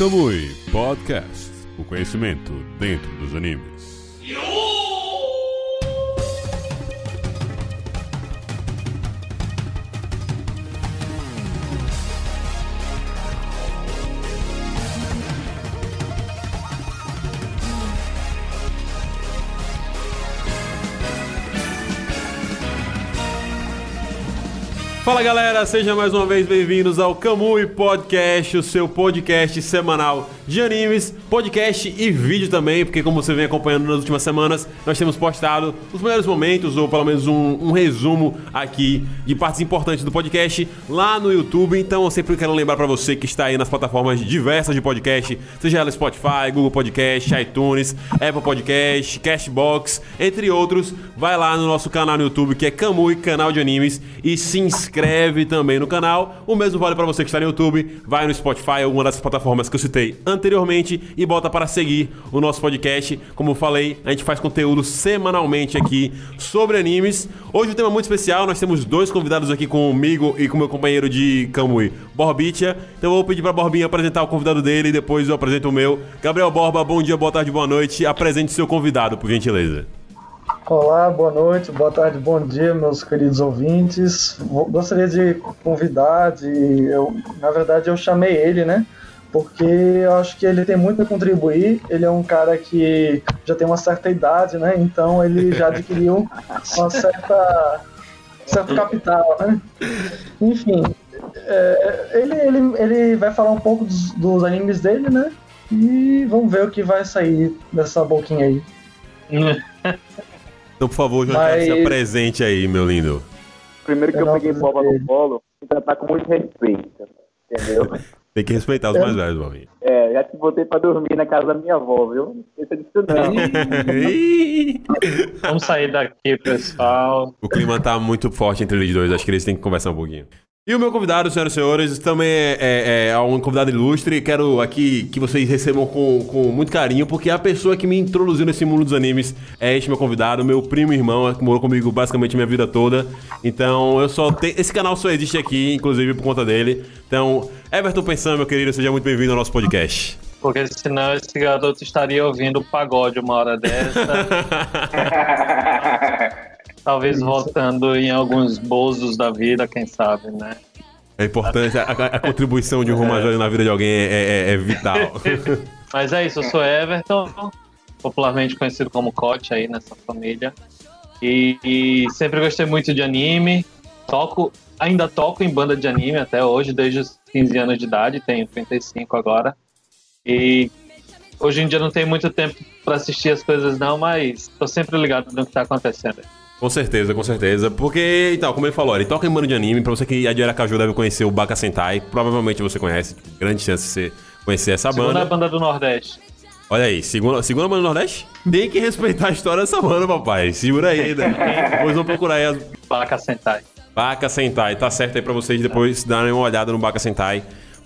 Kamui Podcast. O conhecimento dentro dos animes. Fala galera, sejam mais uma vez bem-vindos ao Kamui Podcast, o seu podcast semanal de animes, podcast e vídeo também, porque como você vem acompanhando nas últimas semanas, nós temos postado os melhores momentos, ou pelo menos um, um resumo aqui de partes importantes do podcast lá no YouTube. Então eu sempre quero lembrar para você que está aí nas plataformas diversas de podcast, seja ela Spotify, Google Podcast, iTunes, Apple Podcast, Cashbox, entre outros, vai lá no nosso canal no YouTube que é Kamui Canal de Animes e se inscreve também no canal. O mesmo vale para você que está no YouTube, vai no Spotify, alguma dessas plataformas que eu citei anteriormente e bota para seguir o nosso podcast. Como eu falei, a gente faz conteúdo semanalmente aqui sobre animes. Hoje um tema muito especial, nós temos dois convidados aqui comigo e com meu companheiro de Kamui, Borbitia. Então eu vou pedir para Borbinha apresentar o convidado dele e depois eu apresento o meu. Gabriel Borba, bom dia, boa tarde, boa noite. Apresente seu convidado, por gentileza. Olá, boa noite, boa tarde, bom dia, meus queridos ouvintes. Gostaria de convidar, de, eu, na verdade eu chamei ele, né? Porque eu acho que ele tem muito a contribuir. Ele é um cara que já tem uma certa idade, né? Então ele já adquiriu uma certa certo capital, né? Enfim, é, ele, ele, ele vai falar um pouco dos, dos animes dele, né? E vamos ver o que vai sair dessa boquinha aí. Então, por favor, João, Mas- se apresente aí, meu lindo. Primeiro que Eu eu, peguei ele. no colo, me tratar com muito respeito. Entendeu? Tem que respeitar os mais velhos, Borbinha. é, já te botei pra dormir na casa da minha avó, viu? Não esqueça disso não. Vamos sair daqui, pessoal. O clima tá muito forte entre eles dois, acho que eles têm que conversar um pouquinho. E o meu convidado, senhoras e senhores, também é, é- é um convidado ilustre. Quero aqui que vocês recebam com, com muito carinho, porque a pessoa que me introduziu nesse mundo dos animes é este meu convidado, meu primo irmão, que morou comigo basicamente a minha vida toda. Então, eu só tenho. Esse canal só existe aqui, inclusive por conta dele. Então, Everton Pensando, meu querido, seja muito bem-vindo ao nosso podcast. Porque senão esse garoto estaria ouvindo pagode uma hora dessa. talvez voltando em alguns bozos da vida, quem sabe, né? É importante, a, a- a contribuição de um velho na vida de alguém é, é- é vital. Mas é isso, eu sou Everton, popularmente conhecido como Coach aí nessa família. E, e sempre gostei muito de anime. Toco, ainda toco em banda de anime até hoje, desde os 15 anos de idade, tenho 35 agora. E hoje em dia não tenho muito tempo para assistir as coisas não, mas tô sempre ligado no que tá acontecendo. Com certeza, com certeza. Porque, então, como ele falou, ele toca em bando de anime. Pra você que é de Aracaju deve conhecer o Baka Sentai. Provavelmente você conhece. Grande chance de você conhecer essa Segunda banda. banda do Nordeste. Olha aí, segunda, segunda banda do Nordeste? Tem que respeitar a história dessa banda, papai. Segura aí, né? Depois vão procurar aí as Baka Sentai. Baka Sentai. Tá certo aí pra vocês depois darem uma olhada no Baka Sentai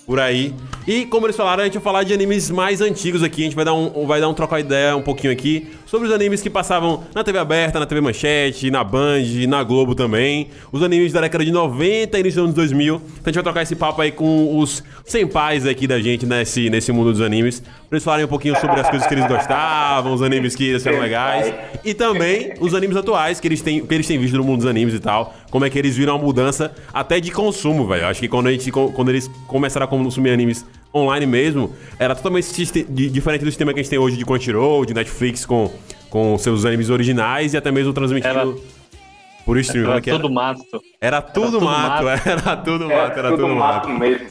por aí. E como eles falaram, a gente vai falar de animes mais antigos aqui. A gente vai dar um, vai dar um trocar ideia um pouquinho aqui sobre os animes que passavam na TV aberta, na TV Manchete, na Band, na Globo também. Os animes da década de 90 e início dos anos 2000. Então a gente vai trocar esse papo aí com os senpais aqui da gente nesse, nesse mundo dos animes. Pra eles falarem um pouquinho sobre as coisas que eles gostavam, os animes que eles eram legais. E também os animes atuais que eles têm, que eles têm visto no mundo dos animes e tal. Como é que eles viram a mudança até de consumo, velho. Acho que quando, a gente, quando eles começaram a consumir animes online mesmo, era totalmente diferente do sistema que a gente tem hoje de Crunchyroll, de Netflix com, com seus animes originais e até mesmo transmitindo Era- por stream. Era é era? tudo mato. Era tudo tudo mato, mato. era tudo mato, era tudo tudo mato. mato mesmo.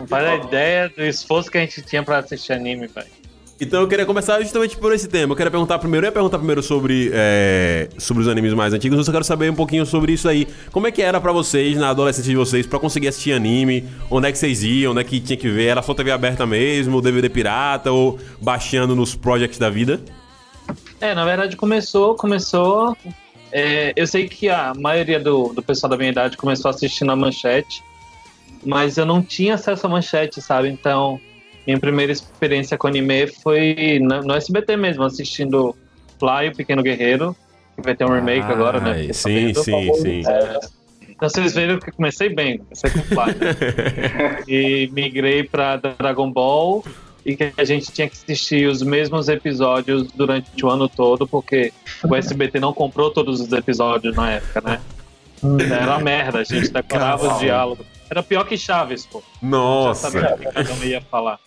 Não faz a ideia do esforço que a gente tinha pra assistir anime, velho. Então eu queria começar justamente por esse tema. Eu queria perguntar primeiro, eu ia perguntar primeiro sobre, é, sobre os animes mais antigos, eu quero saber um pouquinho sobre isso aí. Como é que era pra vocês, na adolescência de vocês, pra conseguir assistir anime? Onde é que vocês iam? Onde é que tinha que ver? Era só TV aberta mesmo, DVD pirata ou baixando nos projects da vida? É, na verdade começou, começou. é, eu sei que a maioria do, do pessoal da minha idade começou assistindo a manchete, mas eu não tinha acesso à manchete, sabe? Então, minha primeira experiência com anime foi no, no SBT mesmo, assistindo Fly, o Pequeno Guerreiro, que vai ter um remake agora, né? Fiquei sim, sabendo. sim, sim. É, Então vocês viram que comecei bem, comecei com Fly. Né? e migrei pra Dragon Ball e que a gente tinha que assistir os mesmos episódios durante o ano todo, porque o SBT não comprou todos os episódios na época, né? Era uma merda, a gente decorava os diálogos. Era pior que Chaves, pô. Nossa. Já sabia o que um ia falar.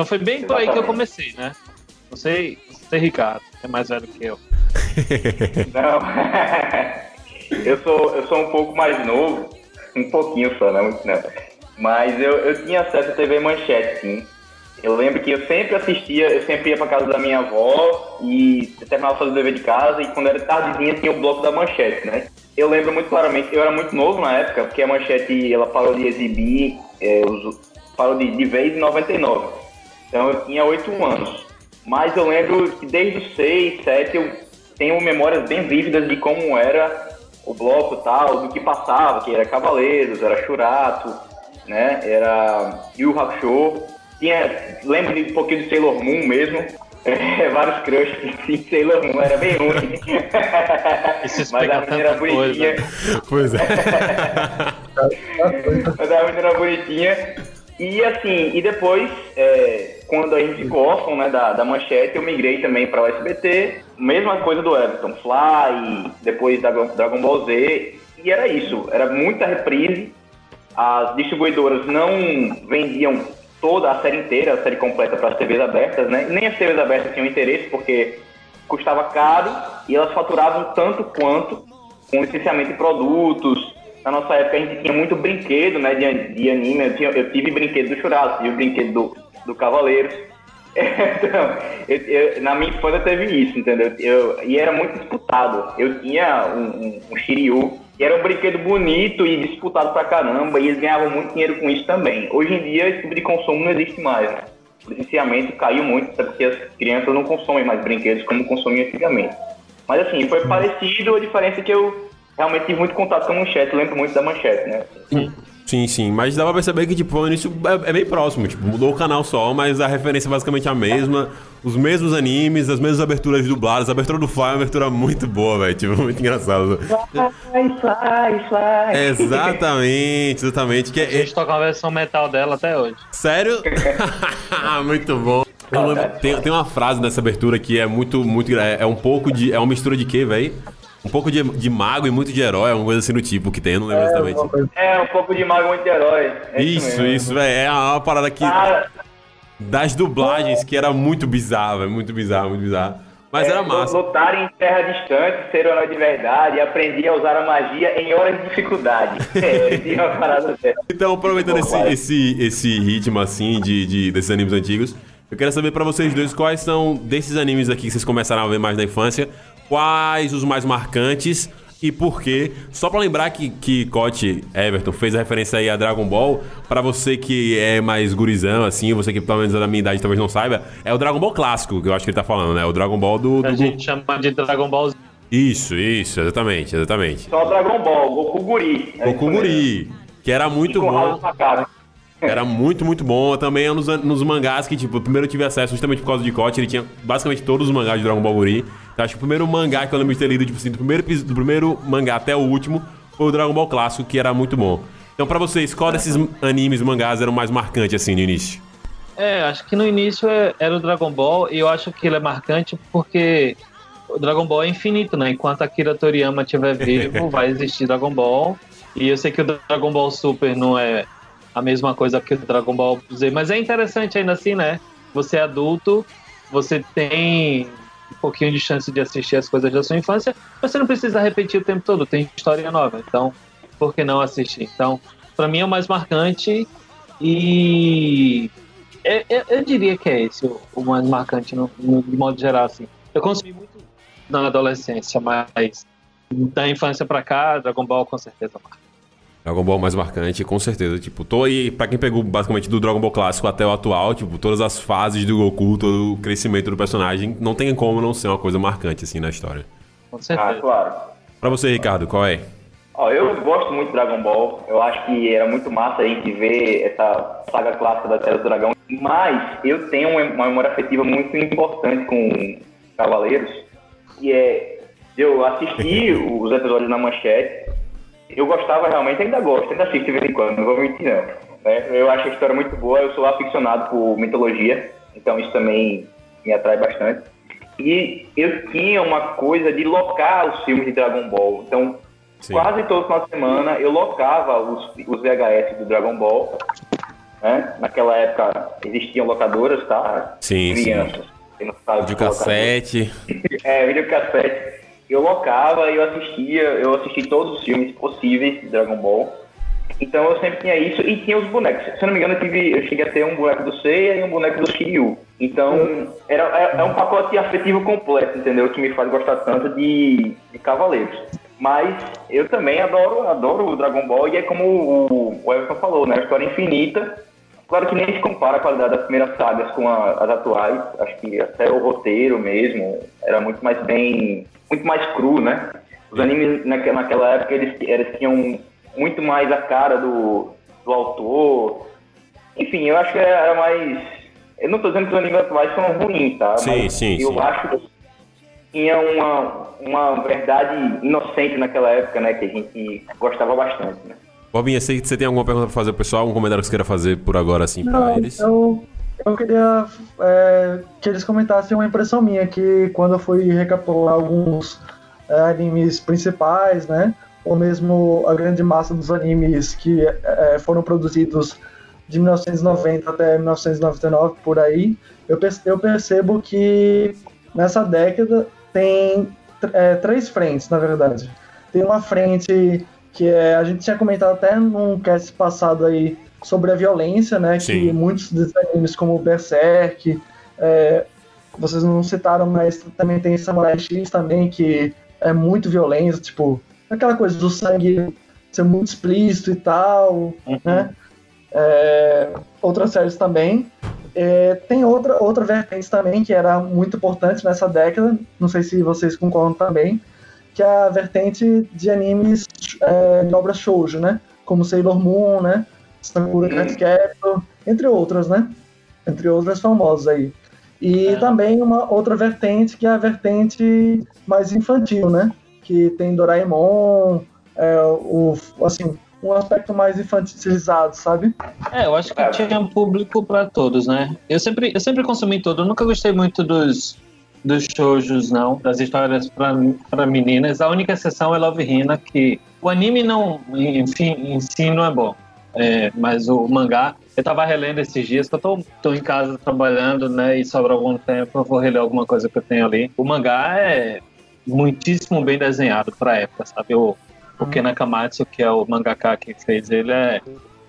Então foi bem por aí que eu comecei, né? Não sei, você, Ricardo, é mais velho que eu. Não. eu, sou, eu sou um pouco mais novo, um pouquinho só, não muito não. Mas eu, eu tinha acesso à TV Manchete, sim. Eu lembro que eu sempre assistia, eu sempre ia pra casa da minha avó e terminava fazer o dever de casa e quando era tardezinha tinha o bloco da manchete, né? Eu lembro muito claramente, eu era muito novo na época, porque a manchete ela parou de exibir, é, os, parou de, de vez em 99. Então eu tinha 8 anos. Mas eu lembro que desde os 6, 7 eu tenho memórias bem vívidas de como era o bloco tal, do que passava, que era Cavaleiros, era Churato, né? Era Yu Hakusho. Tinha, lembro de um pouquinho de Sailor Moon mesmo. É, vários crushes de Sailor Moon, era bem ruim. Mas a menina era bonitinha. Pois é. Mas a menina era bonitinha. E assim, e depois, é, quando a gente órfão né, da, da manchete, eu migrei também para o SBT. Mesma coisa do Everton, Fly, depois da Dragon Ball Z. E era isso, era muita reprise. As distribuidoras não vendiam toda a série inteira, a série completa para as TVs abertas, né? Nem as TVs abertas tinham interesse porque custava caro e elas faturavam tanto quanto com licenciamento de produtos. Na nossa época a gente tinha muito brinquedo, né, de, de anime. Eu, tinha, eu tive brinquedo do Churrasco, tive brinquedo do, do Cavaleiros. Então, eu, eu, na minha infância teve isso, entendeu? Eu, e era muito disputado. Eu tinha um, um, um Shiryu e era um brinquedo bonito e disputado pra caramba, e eles ganhavam muito dinheiro com isso também. Hoje em dia, esse tipo de consumo não existe mais, né? O licenciamento caiu muito, até porque as crianças não consomem mais brinquedos como consumiam antigamente. Mas assim, foi parecido, a diferença é que eu realmente tive muito contato com a manchete, lembro muito da manchete, né? Sim. Sim, sim. Mas dá pra perceber que, tipo, o início é, é, bem próximo. Tipo, mudou o canal só, mas a referência é basicamente a mesma. Os mesmos animes, as mesmas aberturas dubladas. A abertura do Fly é uma abertura muito boa, velho. Tipo, muito engraçado. Fly, fly, fly. Exatamente, exatamente. Que é, a gente toca a versão metal dela até hoje. Sério? muito bom. Tem, tem uma frase nessa abertura que é muito, muito. É, é um pouco de. É uma mistura de quê, velho? Um pouco de, de mago e muito de herói, alguma coisa assim do tipo que tem, eu não lembro é, exatamente. É, um pouco de mago e muito de herói. É isso, isso, velho. É uma parada que. Ah, das dublagens que era muito bizarro, muito bizarro, muito bizarro. Mas é, era massa. Lutar em terra distante, ser herói de verdade, aprender a usar a magia em horas de dificuldade. é, uma parada então, aproveitando esse, esse, esse ritmo assim de, de, desses animes antigos, eu quero saber para vocês dois quais são desses animes aqui que vocês começaram a ver mais na infância, quais os mais marcantes e por quê. Só para lembrar que, que Cote Everton fez a referência aí a Dragon Ball, para você que é mais gurizão, assim, você que pelo menos é da minha idade talvez não saiba, é o Dragon Ball clássico que eu acho que ele tá falando, né? O Dragon Ball do. do... A gente chama de Dragon Ball Isso, isso, exatamente, exatamente. Só Dragon Ball, Goku Guri. É Goku Guri, que era muito bom. Era muito, muito bom. Também é nos, nos mangás que, tipo, primeiro eu tive acesso justamente por causa de Kote, ele tinha basicamente todos os mangás de Dragon Ball Guri. Acho que o primeiro mangá que eu lembro de ter lido, tipo assim, do primeiro, do primeiro mangá até o último, foi o Dragon Ball Clássico, que era muito bom. Então, pra vocês, qual desses animes, mangás eram mais marcantes, assim, no início? É, acho que no início é, era o Dragon Ball, e eu acho que ele é marcante porque o Dragon Ball é infinito, né? Enquanto Akira Toriyama estiver vivo, vai existir Dragon Ball. E eu sei que o Dragon Ball Super não é a mesma coisa que o Dragon Ball Z, mas é interessante ainda assim, né? Você é adulto, você tem pouquinho de chance de assistir as coisas da sua infância, você não precisa repetir o tempo todo, tem história nova, então por que não assistir? Então, para mim é o mais marcante e eu, eu, eu diria que é esse o, o mais marcante no, no, de modo geral assim. Eu consumi muito na adolescência, mas da infância para cá, Dragon Ball com certeza marca. Dragon Ball mais marcante, com certeza. Tipo, tô aí, pra quem pegou basicamente do Dragon Ball clássico até o atual, tipo, todas as fases do Goku, todo o crescimento do personagem, não tem como não ser uma coisa marcante, assim, na história. Com certeza. Ah, claro. Pra você, Ricardo, qual é? Ó, eu gosto muito de Dragon Ball. Eu acho que era muito massa a gente ver essa saga clássica da Terra do Dragão. Mas eu tenho uma memória afetiva muito importante com Cavaleiros. E é. Eu assisti os episódios na manchete eu gostava realmente, ainda gosto, ainda assisto de vez em quando, não vou mentir não. Né? Eu acho a história muito boa, eu sou aficionado por mitologia, então isso também me atrai bastante. E eu tinha uma coisa de locar os filmes de Dragon Ball. Então, Sim. quase todo final de semana eu locava os, os VHS do Dragon Ball. Né? Naquela época existiam locadoras, tá? Sim, Crianças. Sim. De cassete. é, videocassete. Eu locava eu assistia, eu assisti todos os filmes possíveis de Dragon Ball. Então eu sempre tinha isso e tinha os bonecos. Se eu não me engano, eu, tive, eu cheguei a ter um boneco do Seiya e um boneco do Shiryu. Então era, é, é um pacote afetivo completo, entendeu? Que me faz gostar tanto de, de Cavaleiros. Mas eu também adoro, adoro o Dragon Ball e é como o, o Everton falou, né? A história infinita. Claro que nem se compara a qualidade das primeiras sagas com a, as atuais. Acho que até o roteiro mesmo era muito mais bem, muito mais cru, né? Os animes naquela época eles, eles tinham muito mais a cara do, do autor. Enfim, eu acho que era mais. Eu não estou dizendo que os animes atuais são ruins, tá? Sim, Mas sim. Eu sim. acho que tinha uma, uma verdade inocente naquela época, né? Que a gente gostava bastante, né? Bobinha, você, você tem alguma pergunta para fazer pro pessoal? Algum comentário que você queira fazer por agora, assim, para eles? Eu, eu queria é, que eles comentassem uma impressão minha, que quando eu fui recapitular alguns é, animes principais, né? ou mesmo a grande massa dos animes que é, foram produzidos de 1990 até 1999 por aí, eu, eu percebo que nessa década tem é, três frentes, na verdade. Tem uma frente que é, a gente tinha comentado até num cast passado aí sobre a violência, né? Sim. Que muitos animes como Berserk, é, vocês não citaram, mas também tem Samurai X também, que é muito violento, tipo, aquela coisa do sangue ser muito explícito e tal, uhum. né? É, outras séries também. É, tem outra, outra vertente também que era muito importante nessa década, não sei se vocês concordam também, que é a vertente de animes é, de obras shoujo, né? Como Sailor Moon, né? Sakura uhum. Card Captor, entre outras, né? Entre outras famosas aí. E é. também uma outra vertente que é a vertente mais infantil, né? que tem Doraemon, é, o, assim, um aspecto mais infantilizado, sabe? É, eu acho que tinha um público para todos, né? Eu sempre, eu sempre consumi tudo. Eu nunca gostei muito dos, dos shoujos, não, das histórias para meninas. A única exceção é Love Hina, que o anime não, enfim, em si não é bom. É, mas o mangá, eu tava relendo esses dias, que eu tô, tô em casa trabalhando, né, e sobra algum tempo, eu vou reler alguma coisa que eu tenho ali. O mangá é muitíssimo bem desenhado para época, sabe? O, o Ken Nakamatsu, que é o mangaka que fez ele, é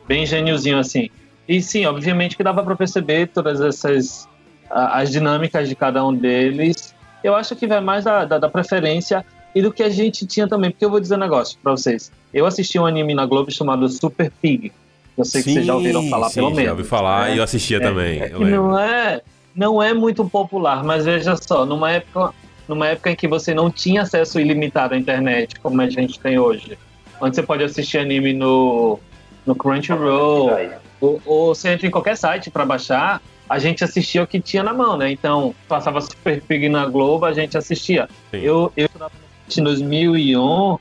bem gêniozinho assim. E sim, obviamente que dava para perceber todas essas as dinâmicas de cada um deles. Eu acho que vai mais da, da, da preferência e do que a gente tinha também. Porque eu vou dizer um negócio para vocês. Eu assisti um anime na Globo chamado Super Pig. Eu sei sim, que vocês já ouviram falar, sim, pelo menos. Já ouvi falar é, e eu assistia é, também. É, eu não é, não é muito popular, mas veja só, numa época numa época em que você não tinha acesso ilimitado à internet, como a gente tem hoje. Onde você pode assistir anime no, no Crunchyroll, ou, ou você entra em qualquer site para baixar, a gente assistia o que tinha na mão, né? Então, passava Super Pig na Globo, a gente assistia. Sim. Eu, eu em 2001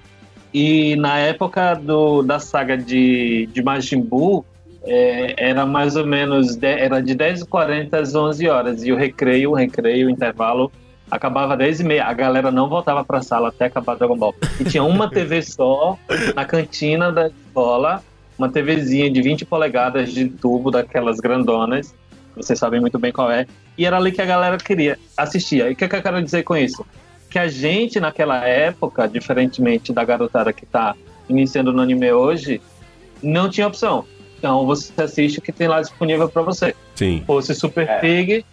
e na época do, da saga de, de Majin Buu, é, era mais ou menos de, era de 10h40 às 11 horas e o recreio, o recreio, o intervalo acabava 10 e meia, a galera não voltava pra sala até acabar Dragon Ball. E tinha uma TV só na cantina da escola, uma TVzinha de 20 polegadas de tubo, daquelas grandonas, vocês sabem muito bem qual é, e era ali que a galera queria, assistia. E o que, que eu quero dizer com isso? Que a gente, naquela época, diferentemente da garotada que tá iniciando no anime hoje, não tinha opção. Então você assiste o que tem lá disponível para você. Sim. Fosse Super é. Pig,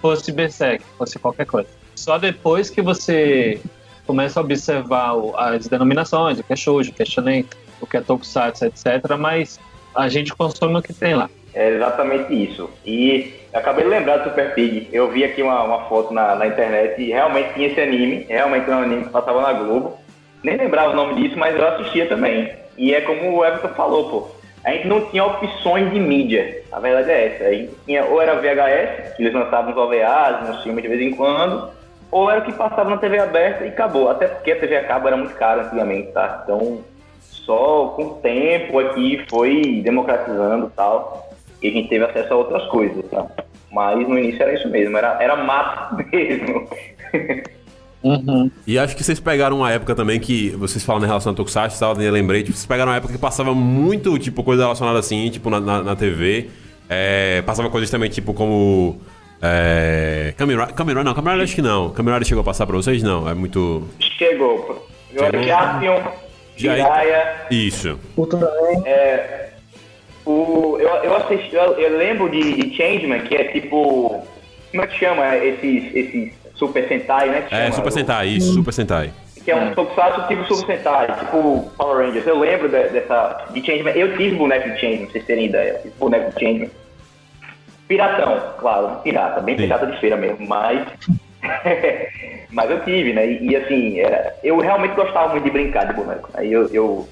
fosse Berserk, fosse qualquer coisa. Só depois que você começa a observar as denominações, o que é shoujo, o que é shonen, o que é tokusatsu, etc. Mas a gente consome o que tem lá. É exatamente isso. E acabei de lembrar do Super Pig. Eu vi aqui uma, uma foto na, na, internet e realmente tinha esse anime. Realmente é um anime que passava na Globo. Nem lembrava o nome disso, mas eu assistia também. E é como o Everton falou, pô a gente não tinha opções de mídia. A verdade é essa. A gente tinha, ou era VHS, que eles lançavam nos OVAs, nos filmes de vez em quando, ou era o que passava na TV aberta e acabou. Até porque a TV a cabo era muito cara antigamente, tá? Então, só com o tempo aqui foi democratizando e tal, e a gente teve acesso a outras coisas, tá? Mas no início era isso mesmo, era, era mato mesmo. Uhum. E acho que vocês pegaram uma época também que vocês falam em relação a Tokusatsu e tal, eu lembrei, tipo, vocês pegaram uma época que passava muito, tipo, coisa relacionada assim, tipo, na, na, na TV. É, passava coisas também, tipo, como. É, Kamen Rider- não, Rider acho que não. Rider chegou a passar pra vocês? Não, é muito. Chegou. Chegou. Jaspion, Já- Jiraiya, Isso. Ultraman, é, o, eu, eu assisti, eu, eu lembro de, de Changeman, que é tipo. Como é que chama esses, esses Super Sentai, né? que É, chama? Super Sentai, isso, Super Sentai. Que é um Tokusatsu tipo Super Sentai, tipo Power Rangers. Eu lembro de- dessa. de Changeman. Eu tive boneco de Changeman, pra vocês terem ideia. Eu tive boneco de Changeman. Piratão, claro, pirata, bem Sim. pirata de feira mesmo, mas. mas eu tive, né? E, e, assim, era, eu realmente gostava muito de brincar de boneco. Aí eu. eu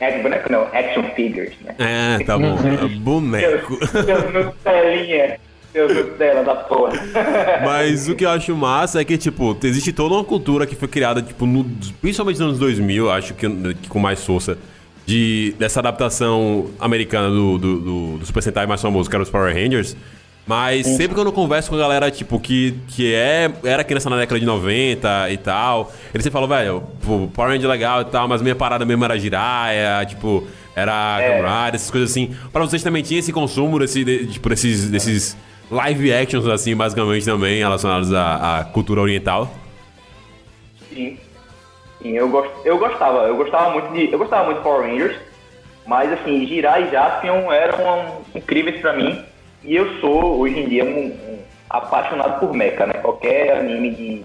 é, boneco não, action figures, né? É, tá bom. Boneco. Seus Nutelinha, seus Nutella da porra. Mas o que eu acho massa é que, tipo, existe toda uma cultura que foi criada, tipo, no- principalmente nos anos 2000, acho que, que com mais força, de, dessa adaptação americana do, do, do, do Super Sentai mais famoso, que era os Power Rangers. Mas sempre que eu não converso com a galera, tipo, que, que é, era criança na década de 90 e tal, eles sempre falam, velho, Power Ranger é legal e tal, mas minha parada mesmo era Jiraiya, tipo, era É. Essas coisas assim. Pra vocês também tinha esse consumo desse, de, tipo, desses, desses live actions, assim, basicamente também, relacionados à, à cultura oriental. Sim. Sim, eu, gost, eu gostava, eu gostava muito de. Eu gostava muito de Power Rangers, mas assim, Jirai e Jaspion eram incríveis pra mim. E eu sou, hoje em dia, um, um apaixonado por mecha, né? Qualquer anime de,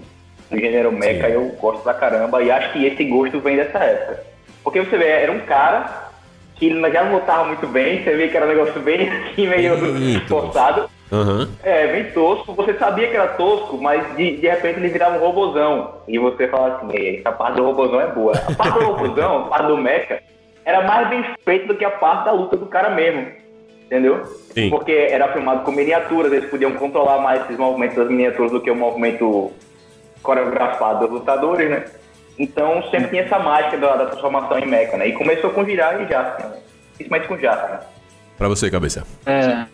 do gênero mecha Sim. eu gosto pra caramba e acho que esse gosto vem dessa época. Porque você vê, era um cara que ele já não lutava muito bem, você vê que era um negócio bem assim, meio Eita. forçado. Aham. É, bem tosco. Você sabia que era tosco, mas de, de repente ele virava um robozão. E você fala assim, "Ei, essa parte do robozão é boa. A parte do robozão, a parte do mecha, era mais bem feita do que a parte da luta do cara mesmo. Entendeu? Sim. Porque era filmado com miniaturas, eles podiam controlar mais esses movimentos das miniaturas do que o movimento coreografado dos lutadores, né? Então sempre tinha essa mágica da, da transformação em mecha, né? E começou com Jirai e Jaspion, né? Principalmente com Jaspion. Pra você, cabeça. É.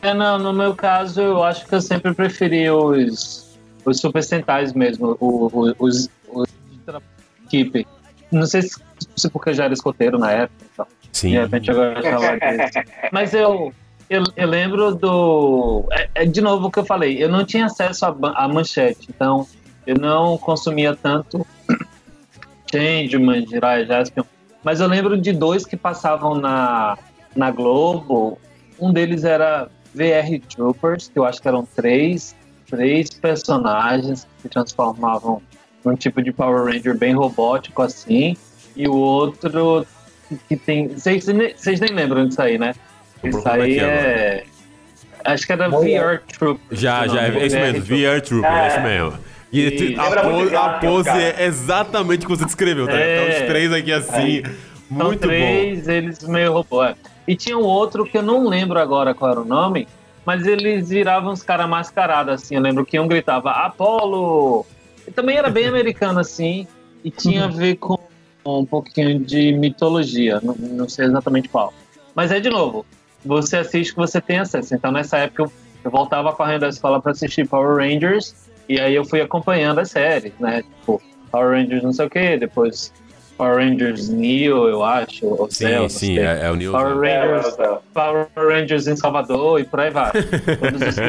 É, não, no meu caso, eu acho que eu sempre preferi os, os Super Sentais mesmo, o- o- os, os de tra- equipe. Não sei se, se porque eu já era escoteiro na época, então, Sim. de repente eu gostava deles. Mas eu, eu, eu lembro do. É, é de novo o que eu falei, eu não tinha acesso à, manchete, então eu não consumia tanto Changeman, Jirai, Jaspion. Mas eu lembro de dois que passavam na, na Globo. Um deles era VR Troopers, que eu acho que eram três, três personagens que se transformavam num tipo de Power Ranger bem robótico assim. E o outro que tem. Vocês nem, lembram disso aí, né? Isso procurando aí aqui é. Acho que era. VR Troopers. Já, já, é isso mesmo, VR Trooper, é isso mesmo. E a pose, a pose cara. é exatamente o que você descreveu, tá? É. Então, os três aqui assim, São muito bom. três, eles meio robô. é. E tinha um outro que eu não lembro agora qual era o nome, mas eles viravam os caras mascarados, assim. Eu lembro que um gritava Apolo! E também era bem americano, assim, e tinha a ver com um pouquinho de mitologia, não, não sei exatamente qual. Mas é de novo, você assiste que você tem acesso. Então nessa época eu, eu voltava correndo da escola para assistir Power Rangers, e aí eu fui acompanhando as séries, né? Tipo, Power Rangers não sei o que, depois Power Rangers Neo, eu acho, ou Sim, sim, é, é o Neil. Power Rangers, É, é, Power Rangers em Salvador e por aí vai. Todos os-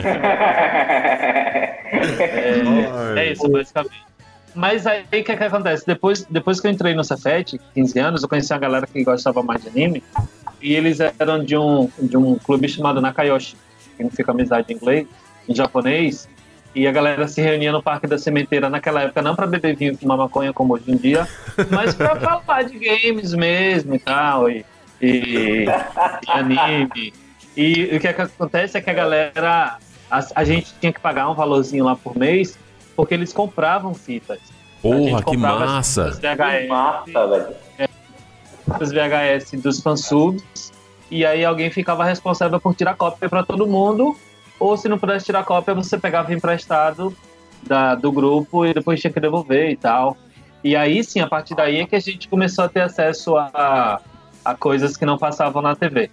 é, é isso, basicamente. Mas aí o que, que acontece? Depois, depois que eu entrei no Cefet, 15 anos, eu conheci uma galera que gostava mais de anime. E eles eram de um, de um clube chamado Nakayoshi, que significa amizade em inglês, em japonês. E a galera se reunia no Parque da Sementeira naquela época, não para beber vinho e fumar maconha como hoje em dia, mas para falar de games mesmo e tal, e, e, e anime. E o que, é que acontece é que a galera, a, a gente tinha que pagar um valorzinho lá por mês, porque eles compravam fitas. Porra, que as massa. fitas Que VHS, massa, velho. os VHS dos fansubs, e aí alguém ficava responsável por tirar cópia para todo mundo, ou se não pudesse tirar cópia, você pegava emprestado da, do grupo e depois tinha que devolver e tal. E aí sim, a partir daí é que a gente começou a ter acesso a, a coisas que não passavam na TV.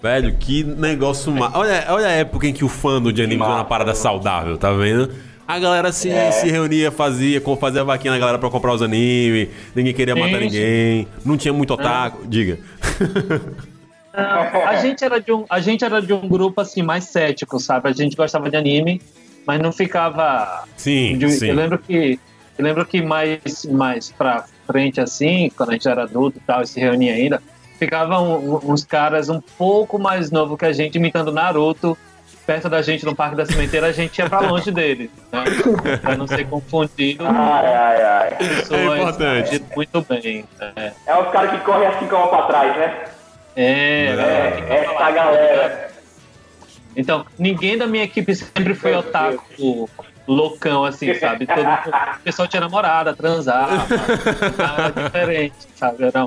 Velho, que negócio ma... olha, olha a época em que o fã de anime era uma parada saudável, tá vendo? A galera se, É. se reunia, fazia, com- fazia vaquinha na galera pra comprar os animes, ninguém queria matar Sim, ninguém, não tinha muito otaku. Diga. A gente, era de um, a gente era de um grupo assim mais cético, sabe? A gente gostava de anime, mas não ficava. Sim, de- sim. Eu lembro que eu lembro que mais mais pra frente assim, quando a gente era adulto e tal, e se reunia ainda, ficavam um- uns caras um pouco mais novos que a gente imitando Naruto. Perto da gente no Parque da Cimenteira, a gente ia pra longe deles, né? Pra não ser confundido Ai, ai, ai. pessoas É importante. muito bem. É, É os caras que correm assim como pra trás, né? é, É, essa galera. Então, ninguém da minha equipe sempre foi otaku loucão, assim, sabe? Todo mundo- o pessoal tinha namorada, transava, era diferente, sabe? Era,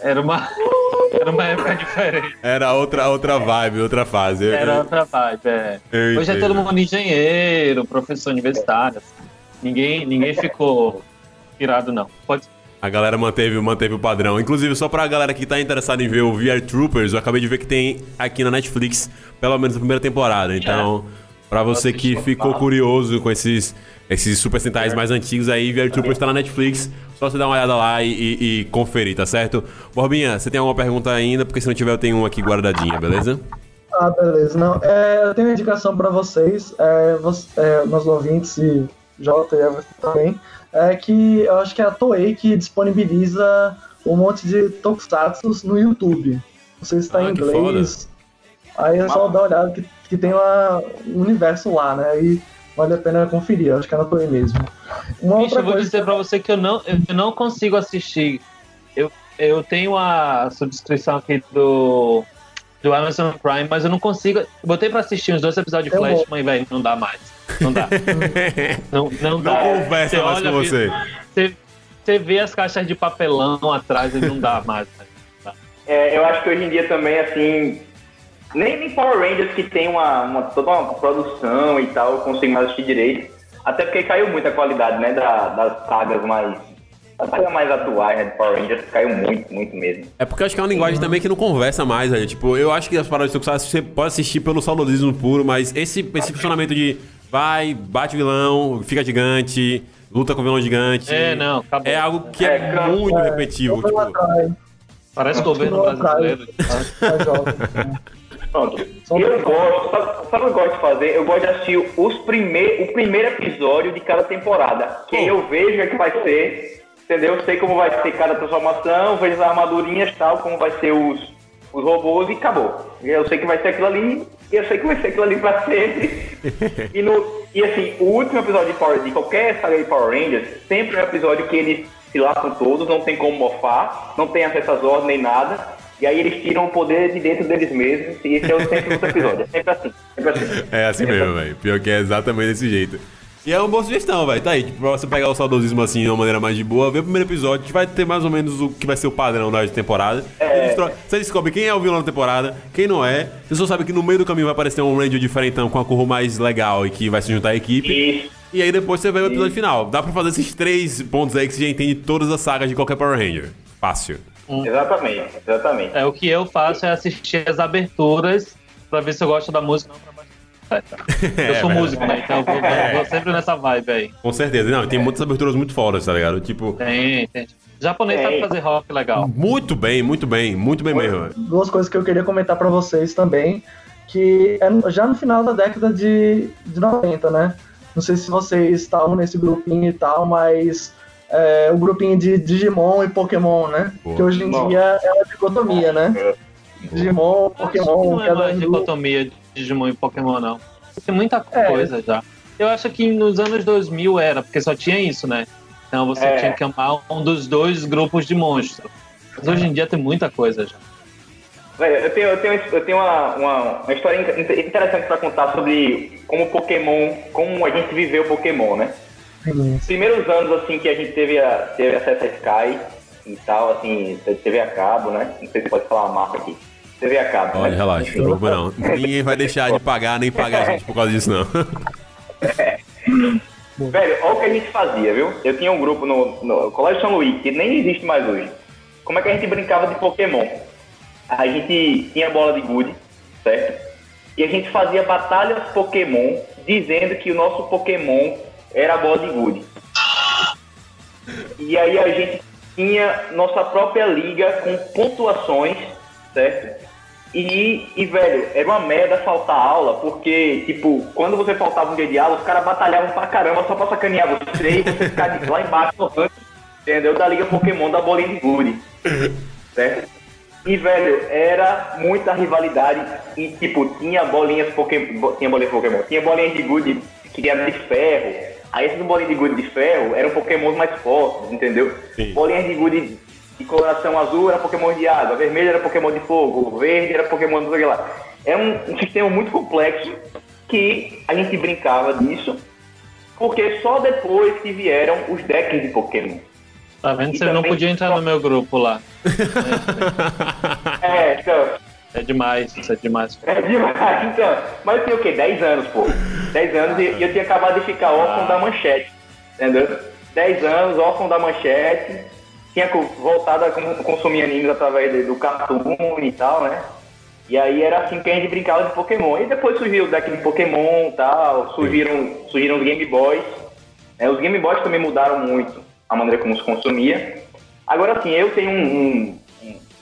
era, uma, era uma época diferente, Era outra, outra vibe, outra fase. Era eu- outra vibe, é. Hoje é todo mundo engenheiro, professor universitário, assim. ninguém, ninguém ficou irado, não. Pode A galera manteve, manteve o padrão. Inclusive, só pra galera que tá interessada em ver o VR Troopers, eu acabei de ver que tem aqui na Netflix, pelo menos a primeira temporada. Então, pra você que ficou curioso com esses, esses Super Sentais mais antigos aí, VR Troopers tá na Netflix. Só você dar uma olhada lá e, e- e conferir, tá certo? Borbinha, você tem alguma pergunta ainda? Porque se não tiver, eu tenho uma aqui guardadinha, beleza? Ah, beleza. Não, é, eu tenho uma indicação para vocês, é, você, é, nossos ouvintes e Jota e Everton também, é que eu acho que é a Toei que disponibiliza um monte de tokusatsu no YouTube. Não sei se está Ah, em inglês. Aí é só dar uma olhada que, que tem uma- um universo lá, né? E vale a pena conferir, eu acho que é na Toei mesmo. Uma Bicho, outra eu vou coisa dizer pra você que eu não, eu não consigo assistir. Eu, eu tenho a subscrição aqui do, do Amazon Prime, mas eu não consigo. Botei pra assistir uns dois episódios de Flash, mas, velho, não dá mais. Não dá. não, não dá. Não conversa mais olha, com você. Você, você vê as caixas de papelão atrás e não dá mais. É, eu acho que hoje em dia também, assim, nem, nem Power Rangers que tem uma, uma- toda uma produção e tal, eu consigo mais assistir direito. Até porque caiu muito a qualidade, né, da- das sagas mais. Das sagas mais atuais, né, de Power Rangers, caiu muito, muito mesmo. É porque eu acho que é uma linguagem também que não conversa mais, velho. Tipo, eu acho que as paradas de Tokusatsu você pode assistir pelo saudosismo puro, mas esse, esse funcionamento de vai, bate vilão, fica gigante, luta com vilão gigante. É, não, acabou. É algo que é, É, muito é, repetitivo. Tipo, Parece governo brasileiro. Pronto. Eu gosto, sabe, sabe o que eu gosto de fazer? Eu gosto de assistir os prime o primeiro episódio de cada temporada. Que eu vejo o que é que vai ser, entendeu? Eu sei como vai ser cada transformação, vejo as armadurinhas e tal, como vai ser os, os robôs e acabou. Eu sei que vai ser aquilo ali, e eu sei que vai ser aquilo ali pra sempre. e, no, e assim, o último episódio de, Power, de qualquer saga de Power Rangers, sempre é um episódio que eles se lascam todos, não tem como mofar, não tem acesso às ordens nem nada. E aí eles tiram o poder de dentro deles mesmos, e esse é o sempre o episódio. É sempre assim. Sempre assim. é assim mesmo, velho. Pior que é exatamente desse jeito. E é uma boa sugestão, velho. Tá aí, tipo, pra você pegar o saudosismo assim de uma maneira mais de boa, ver o primeiro episódio, que vai ter mais ou menos o que vai ser o padrão da temporada. Tro- Você descobre quem é o vilão da temporada, quem não é. Você só sabe que no meio do caminho vai aparecer um Ranger diferentão com a cor mais legal e que vai se juntar à equipe. Isso. E aí depois você vê o episódio final. Dá pra fazer esses três pontos aí que você já entende todas as sagas de qualquer Power Ranger. Fácil. Exatamente, exatamente. É, o que eu faço é assistir as aberturas pra ver se eu gosto da música. Não, pra baixar. Eu sou É, músico, né? Então eu vou, vou- vou sempre nessa vibe aí. Com certeza. Não, tem muitas aberturas muito fodas, tá ligado? Tipo, Tem, tem. Japonês Tem. sabe fazer rock legal. muito bem, muito bem, muito bem mesmo. duas coisas que eu queria comentar pra vocês também, que é já no final da década de, de 90, né? Não sei se vocês estavam nesse grupinho e tal, mas é, o grupinho de Digimon e Pokémon, né? Pô. que hoje em Bom. dia é uma dicotomia, né? Digimon, Acho que Pokémon, não é cada mais dicotomia de Digimon e Pokémon, não. Tem muita É. coisa já. Eu acho que nos anos 2000 era, porque só tinha isso, né? Então você É. tinha que amar um dos dois grupos de monstros. Mas hoje em dia tem muita coisa já. Eu tenho, eu tenho, eu tenho uma, uma, uma história in- interessante pra contar sobre como Pokémon, como a gente viveu Pokémon, né? Sim. Primeiros anos, assim, que a gente teve, a, teve acesso a Sky e tal, assim, TV a cabo, né? Não sei se pode falar uma marca aqui. TV a cabo. Olha, né? relaxa, não preocupa não. Ninguém vai deixar de pagar nem pagar a gente por causa disso, não. Velho, olha o que a gente fazia, viu? Eu tinha um grupo no, no Colégio São Luís, que nem existe mais hoje. Como é que a gente brincava de Pokémon? A gente tinha bola de gude, certo? E a gente fazia batalhas Pokémon dizendo que o nosso Pokémon era a bola de. E aí a gente tinha nossa própria liga com pontuações, certo? E, e, velho, era uma merda faltar aula, porque, tipo, quando você faltava um dia de aula, os caras batalhavam pra caramba só pra sacanear você e você ficar lá embaixo no ranking, entendeu? Da Liga Pokémon da bolinha de gude, certo? E, velho, era muita rivalidade e, tipo, tinha bolinhas Pokémon, tinha bolinhas Pokémon, tinha bolinhas de gude que era de ferro, aí esses bolinhas de gude de ferro eram Pokémon mais fortes, entendeu? Sim. Bolinhas de gude de coloração azul era Pokémon de água, vermelho era Pokémon de fogo, verde era Pokémon do lá. É um, um, sistema muito complexo que a gente brincava disso, porque só depois que vieram os decks de Pokémon. Tá vendo? E Você não podia entrar só... no meu grupo lá. é, então. É demais, isso é demais. É demais, então. Mas eu tinha o quê? 10 anos, pô. 10 anos e, eu tinha acabado de ficar órfão ah. da manchete. Entendeu? 10 anos, órfão da manchete tinha voltado a consumir animes através do Cartoon e tal, né? E aí era assim que a gente brincava de Pokémon. E depois surgiu o deck de Pokémon e tal, surgiram, surgiram os Game Boys. Né? Os Game Boys também mudaram muito a maneira como se consumia. Agora sim, eu tenho um, um,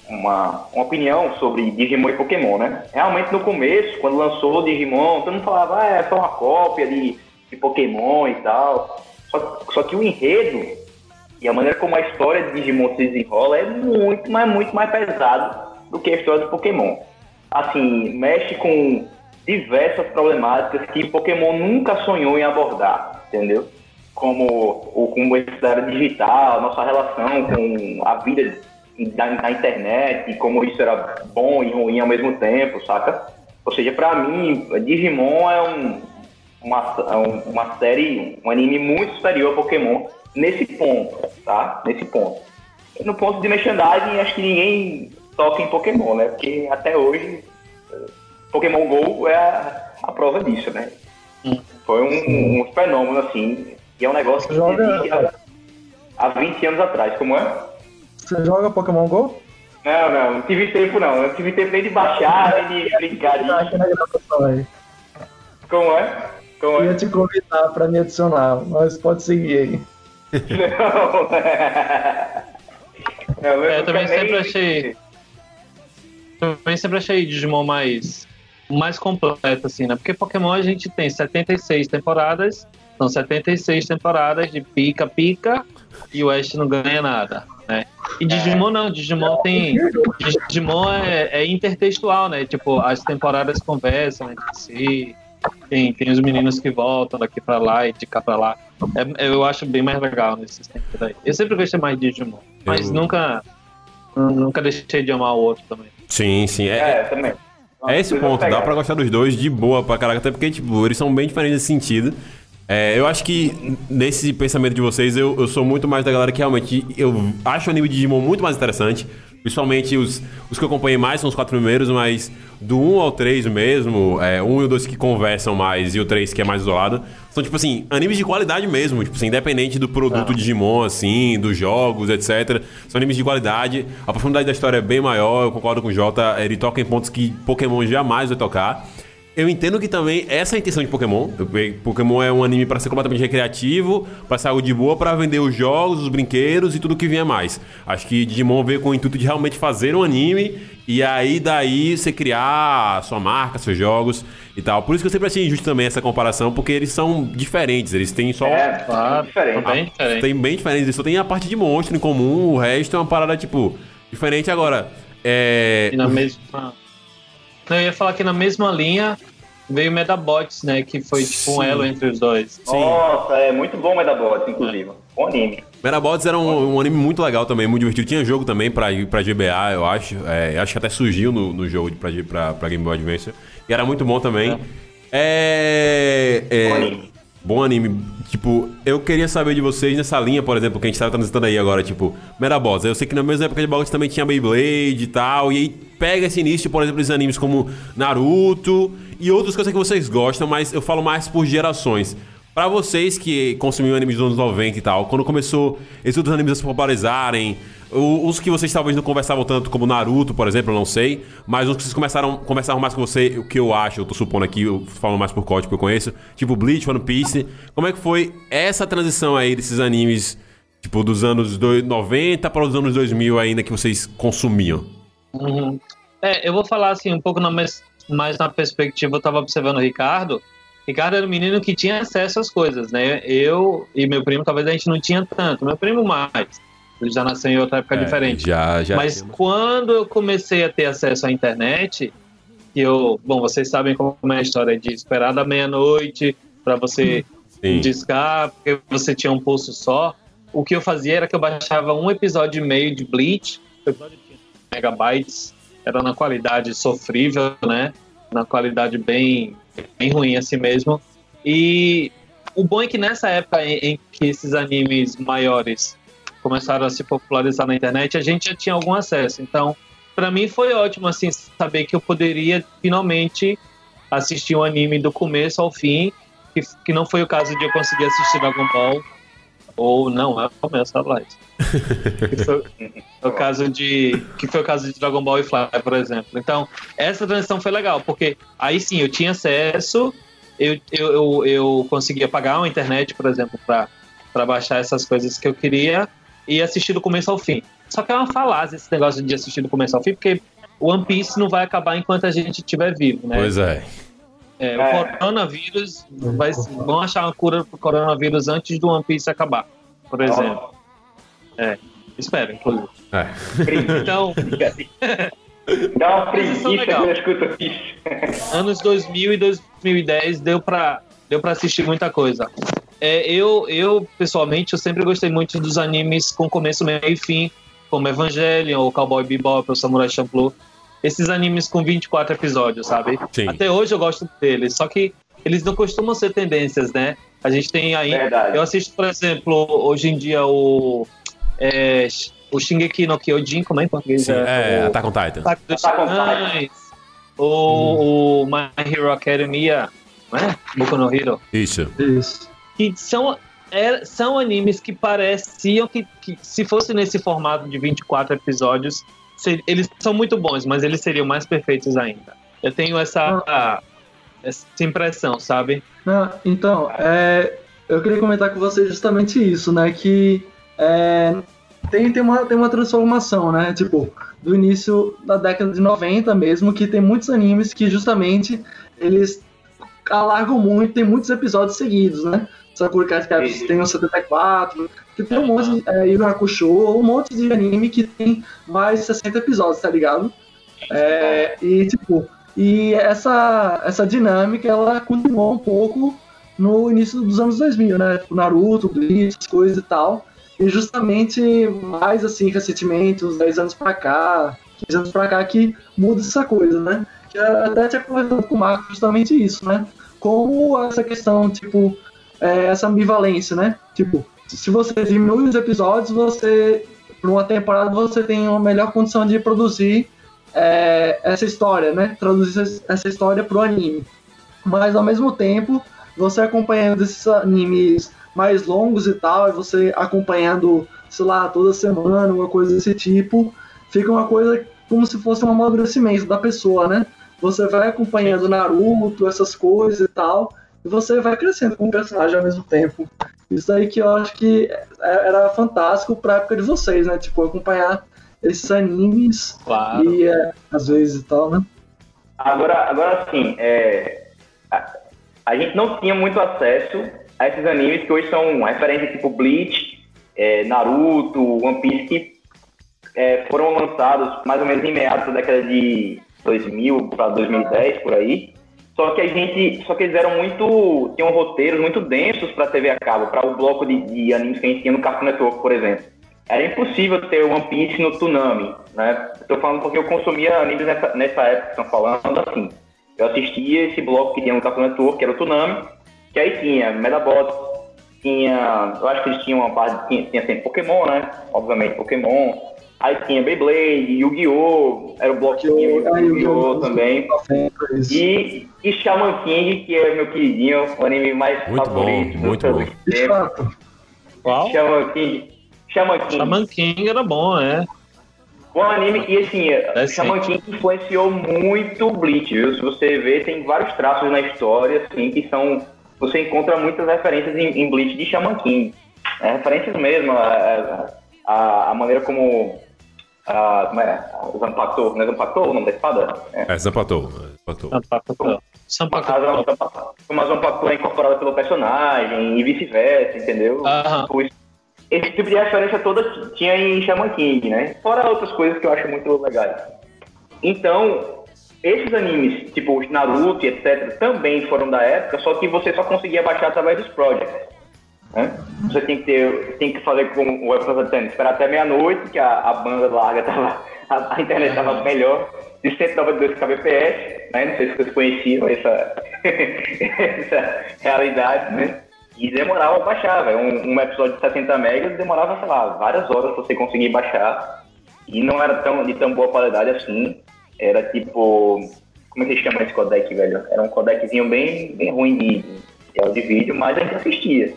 uma, uma opinião sobre Digimon e Pokémon, né? Realmente no começo, quando lançou o Digimon, todo mundo falava, ah, é só uma cópia de, de Pokémon e tal. Só, só que o enredo e a maneira como a história de Digimon se desenrola é muito, mas muito mais pesado do que a história do Pokémon. Assim, mexe com diversas problemáticas que Pokémon nunca sonhou em abordar, entendeu? Como o como a digital, nossa relação com a vida da, da internet, e como isso era bom e ruim ao mesmo tempo, saca? Ou seja, para mim, Digimon é um, uma, é uma série, um anime muito superior a Pokémon nesse ponto, tá? Nesse ponto. No ponto de merchandising, acho que ninguém toca em Pokémon, né? Porque até hoje, Pokémon GO é a, a prova disso, né? Hum. Foi um, um, fenômeno, assim, e é um negócio que joga... há, há 20 anos atrás, como é? Você joga Pokémon GO? Não, não, não tive tempo não. Não tive tempo nem de baixar, nem de brincar disso. Como é? Como é? Eu ia te convidar pra me adicionar, mas pode seguir aí. Não. não eu, é, também sempre achei. Também sempre achei Digimon mais mais completo, assim, né? Porque Pokémon a gente tem 76 temporadas, são 76 temporadas de pica-pica e o West não ganha nada, né? E Digimon não, Digimon tem. Digimon é, é intertextual, né? Tipo, as temporadas conversam entre si. Tem, tem os meninos que voltam daqui pra lá e de cá pra lá. É, eu acho bem mais legal nesses tempos aí. Eu sempre gostei mais de Digimon, mas eu... nunca, nunca deixei de amar o outro também. Sim, sim. É, é também. É esse o ponto, dá pra gostar dos dois de boa pra caraca, até porque, tipo, eles são bem diferentes nesse sentido. É, eu acho que nesse pensamento de vocês, eu, eu sou muito mais da galera que realmente eu acho o anime de Digimon muito mais interessante. Principalmente os, os que eu acompanhei mais são os quatro primeiros, mas do 1 ao 3 mesmo, é, um e o 2 que conversam mais e o 3 que é mais isolado, são, tipo assim, animes de qualidade mesmo, tipo assim, independente do produto ah. Digimon, assim, dos jogos, etc. São animes de qualidade. A profundidade da história é bem maior, eu concordo com o Jota, ele toca em pontos que Pokémon jamais vai tocar. Eu entendo que também essa é a intenção de Pokémon. Pokémon é um anime para ser completamente recreativo, para ser algo de boa, para vender os jogos, os brinquedos e tudo que vinha mais. Acho que Digimon veio com o intuito de realmente fazer um anime e aí daí você criar sua marca, seus jogos e tal. Por isso que eu sempre achei injusto também essa comparação, porque eles são diferentes. Eles têm só. É, claro, diferente. bem diferente. Tem bem diferentes. Eles só tem a parte de monstro em comum, o resto é uma parada, tipo, diferente agora. É. E na mesma eu ia falar que na mesma linha veio Medabots, né? Que foi tipo um elo entre os dois. Sim. Nossa, é muito bom Medabots, inclusive. Bom anime. Medabots era um, um, anime muito legal também, muito divertido. Tinha jogo também pra, pra GBA, eu acho. É, acho que até surgiu no, no jogo de, pra, pra, pra Game Boy Advance. E era muito bom também. É. é, é bom anime. Tipo, eu queria saber de vocês nessa linha, por exemplo, que a gente tava transitando aí agora, tipo, Metabots. Eu sei que na mesma época de Box também tinha Beyblade e tal, e aí pega esse início, por exemplo, de animes como Naruto e eu sei que vocês gostam, mas eu falo mais por gerações. Pra vocês que consumiam animes dos anos 90 e tal, quando começou esses outros animes a se popularizarem, os que vocês talvez não conversavam tanto, como Naruto, por exemplo, eu não sei, mas os que vocês começaram, conversavam mais com você, o que eu acho, eu tô supondo aqui, eu falo mais por código que eu conheço, tipo Bleach, One Piece, como é que foi essa transição aí desses animes, tipo, dos anos doi- 90 para os anos 2000 ainda que vocês consumiam? Uhum. É, eu vou falar assim, um pouco na mais na perspectiva, eu tava observando o Ricardo. Ricardo era um menino que tinha acesso às coisas, né? Eu e meu primo, talvez a gente não tinha tanto. Meu primo mais. Ele já nasceu em outra época É, diferente. Já, já. Mas quando eu comecei a ter acesso à internet, que eu, bom, vocês sabem como é a história de esperar da meia-noite para você Sim. discar, porque você tinha um pulso só. O que eu fazia era que eu baixava um episódio e meio de Bleach, megabytes, era na qualidade sofrível, né? Na qualidade bem, bem ruim assim mesmo. E o bom é que nessa época em, em que esses animes maiores começaram a se popularizar na internet, a gente já tinha algum acesso. Então, para mim foi ótimo assim saber que eu poderia finalmente assistir um anime do começo ao fim, que, que não foi o caso de eu conseguir assistir Dragon Ball ou não, é o começo da live. que foi o caso de que foi o caso de Dragon Ball e Fly, por exemplo. Então, essa transição foi legal, porque aí sim eu tinha acesso, eu, eu, eu, eu conseguia pagar uma internet, por exemplo, para baixar essas coisas que eu queria e assistir do começo ao fim. Só que é uma falácia esse negócio de assistir do começo ao fim, porque o One Piece não vai acabar enquanto a gente estiver vivo, né? Pois é. É, o É. coronavírus vai, vão achar uma cura pro coronavírus antes do One Piece acabar, por exemplo. É, espero, inclusive. É. Então, Dá uma preguiça legal. quando eu escuto isso. anos 2000 e 2010 deu pra, deu pra assistir muita coisa. É, eu, eu, pessoalmente, eu sempre gostei muito dos animes com começo, meio e fim, como Evangelion, ou Cowboy Bebop, ou Samurai Champloo. Esses animes com 24 episódios, sabe? Sim. Até hoje eu gosto deles, só que eles não costumam ser tendências, né? A gente tem aí. Verdade. Eu assisto, por exemplo, hoje em dia o. É, o Shingeki no Kyojin, como é em português? Sim, é, o, Attack on Titan. Attack on Titãs, o, o My Hero Academia, não é? Boku no Hero. Isso. Isso. Que são, é- são animes que pareciam que, que, se fosse nesse formato de 24 episódios, ser- eles são muito bons, mas eles seriam mais perfeitos ainda. Eu tenho essa, essa impressão, sabe? Não, então, é, eu queria comentar com você justamente isso, né? Que é, tem, tem, uma, tem uma transformação, né? Tipo, do início da década de 90 mesmo, que tem muitos animes que justamente eles alargam muito, tem muitos episódios seguidos, né? Sakura Card Captors tem o 74, que tem um monte de é, Yu Hakusho, um monte de anime que tem mais de 60 episódios, tá ligado? É, e tipo, e essa, essa dinâmica ela continuou um pouco no início dos anos 2000, né? Tipo, Naruto, Bleach, coisas e tal. E justamente mais assim, recentemente, uns 10 anos pra cá, 15 anos pra cá, que muda essa coisa, né? Eu até tinha conversado com o Marco justamente isso, né? Como essa questão, tipo, é, essa ambivalência, né? Tipo, se você diminui os episódios, você, por uma temporada, você tem uma melhor condição de produzir é, essa história, né? Traduzir essa história pro anime. Mas ao mesmo tempo, você acompanhando esses animes mais longos e tal, e você acompanhando, sei lá, toda semana, uma coisa desse tipo, fica uma coisa como se fosse um amadurecimento da pessoa, né? Você vai acompanhando Naruto, essas coisas e tal, e você vai crescendo como personagem ao mesmo tempo. Isso aí que eu acho que é- era fantástico pra época de vocês, né? Tipo, acompanhar esses animes Claro. e é, às vezes e tal, né? Agora, agora sim, é, a, a gente não tinha muito acesso a esses animes que hoje são referências tipo Bleach, é, Naruto, One Piece, que é, foram lançados mais ou menos em meados da década de 2000 para 2010, por aí. Só que a gente, só que eles eram muito, tinham roteiros muito densos para TV a cabo, para o bloco de, de animes que a gente tinha no Cartoon Network, por exemplo. Era impossível ter One Piece no Toonami, né? Estou falando porque eu consumia animes nessa, nessa época, estão falando assim. Eu assistia esse bloco que tinha no Cartoon Network, que era o Toonami, que aí tinha Medabots, tinha, eu acho que eles tinham uma parte, tinha, tinha sempre Pokémon, né? Obviamente Pokémon. Aí tinha Beyblade, Yu-Gi-Oh! Era o bloquinho Yu-Gi-Oh! de Yu-Gi-Oh! também. Isso. E, e Shaman King, que é meu queridinho, o anime mais Muito favorito. bom, muito do bom. Tempo. Qual? Shaman King. Shaman King. Shaman King era bom, é. Bom anime e assim, É, Shaman King influenciou muito o Bleach, viu? Se você ver, tem vários traços na história, assim, que são. Você encontra muitas referências em, em Bleach de Shaman King. É, referências mesmo, a, a, a maneira como. A, como é? O Zanpakuto, não é Zanpakuto o nome da espada? É. É, Zampatou. Zampatou. Sampakuto. A- Como a Zanpakuto é incorporada pelo personagem e vice-versa, entendeu? Aham. Isso- esse tipo de referência toda tinha em Shaman King, né? Fora outras coisas que eu acho muito legais. Então, esses animes, tipo os Naruto e etc., também foram da época, só que você só conseguia baixar através dos projects. Né? Você tem que ter, tem que fazer como o dizendo, esperar até meia-noite, que a, a banda larga tava, a, a internet estava melhor, de 192 kbps, né? Não sei se vocês conheciam essa, essa realidade, né? E demorava pra baixar, velho. Um, um episódio de 60 megas demorava, sei lá, várias horas pra você conseguir baixar. E não era tão, de tão boa qualidade assim. Era tipo. Como é que se chama esse codec, velho? Era um codeczinho bem, bem ruim de, de áudio e vídeo, mas a gente assistia.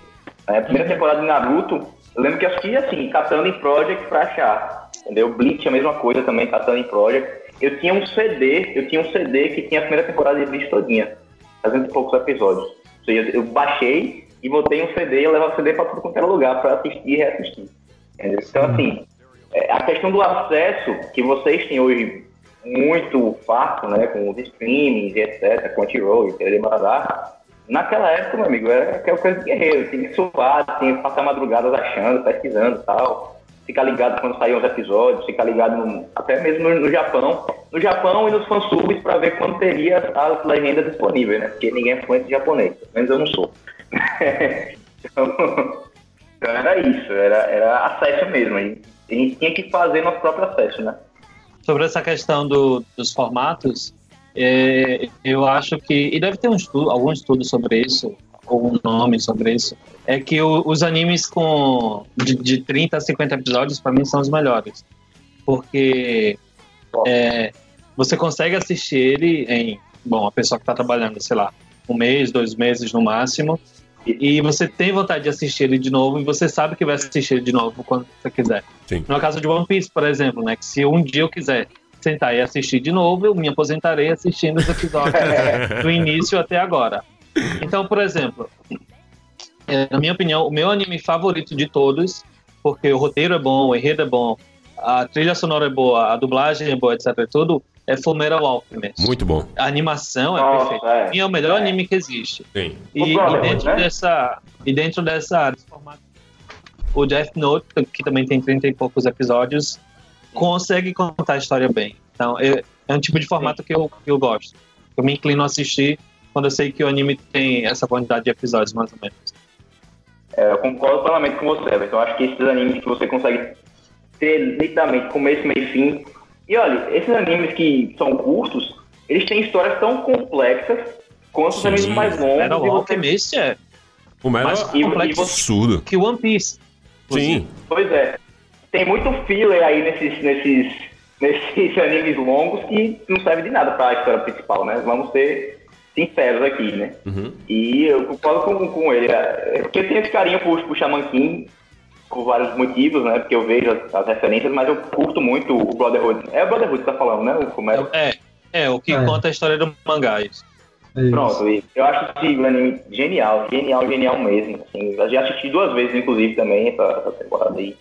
A primeira temporada de Naruto, eu lembro que eu assistia assim, catando em Project pra achar. Entendeu? Bleach a mesma coisa também, catando em Project. Eu tinha um CD, eu tinha um CD que tinha a primeira temporada de Bleach todinha, fazendo poucos episódios. Ou seja, eu baixei e botei um CD e eu levava o CD pra tudo quanto era lugar pra assistir e reassistir. Entendeu? Então, assim, é, a questão do acesso que vocês têm hoje muito fácil, né, com os streamings e etc, Crunchyroll e Maradá, naquela época, meu amigo, era aquela coisa de guerreiro, tinha que suar, tinha que passar madrugadas achando, pesquisando e tal, ficar ligado quando saíam os episódios, ficar ligado no- até mesmo no, no Japão, no Japão e nos fansubs para ver quando teria as legendas disponíveis, né, porque ninguém é fluente japonês, pelo menos eu não sou. então, então era isso, era, era acesso mesmo, a gente, a gente tinha que fazer nosso próprio acesso, né. Sobre essa questão do- dos formatos, é, eu acho que, e deve ter um estudo, algum estudo sobre isso, ou um nome sobre isso, é que o- os animes com de, de 30 a 50 episódios, para mim, são os melhores. Porque é, você consegue assistir ele em, bom, a pessoa que está trabalhando, sei lá, um mês, dois meses no máximo, e você tem vontade de assistir ele de novo e você sabe que vai assistir ele de novo quando você quiser. Sim. No caso de One Piece, por exemplo, né? Que se um dia eu quiser sentar e assistir de novo, eu me aposentarei assistindo os episódios do início até agora. Então, por exemplo, é, na minha opinião, o meu anime favorito de todos, porque o roteiro é bom, o enredo é bom, a trilha sonora é boa, a dublagem é boa, etc. e tudo, é Fullmetal Alchemist. Muito bom. A animação é Nossa, perfeita. é. Mim é o melhor anime que existe. Sim. E, e dentro né? dessa e dentro dessa formato, o Death Note, que também tem 30 e poucos episódios, consegue contar a história bem. Então, é, é um tipo de formato que eu, que eu gosto. Eu me inclino a assistir quando eu sei que o anime tem essa quantidade de episódios, mais ou menos. É, eu concordo plenamente com você, Everton. Eu acho que esses animes que você consegue ter nitidamente começo, meio e fim. E olha, esses animes que são curtos, eles têm histórias tão complexas quanto os Sim, animes mais longos. Metal e você- Alchemist é O mais complexo você- absurdo. que One Piece. Sim. Pois é. Tem muito filler aí nesses, nesses, nesses animes longos que não serve de nada para a história principal, né? Vamos ser sinceros aqui, né? Uhum. E eu concordo com, com ele. É, Porque eu tenho esse carinho por, por Shaman King, por vários motivos, né? Porque eu vejo as, as referências, mas eu curto muito o Brotherhood. É o Brotherhood que tá falando, né? O Fumero. É, é o que É. conta a história do mangá. Isso. É isso. Pronto, e eu acho esse anime genial, genial, genial mesmo. Assim, eu já assisti duas vezes, inclusive, também, essa, essa temporada aí.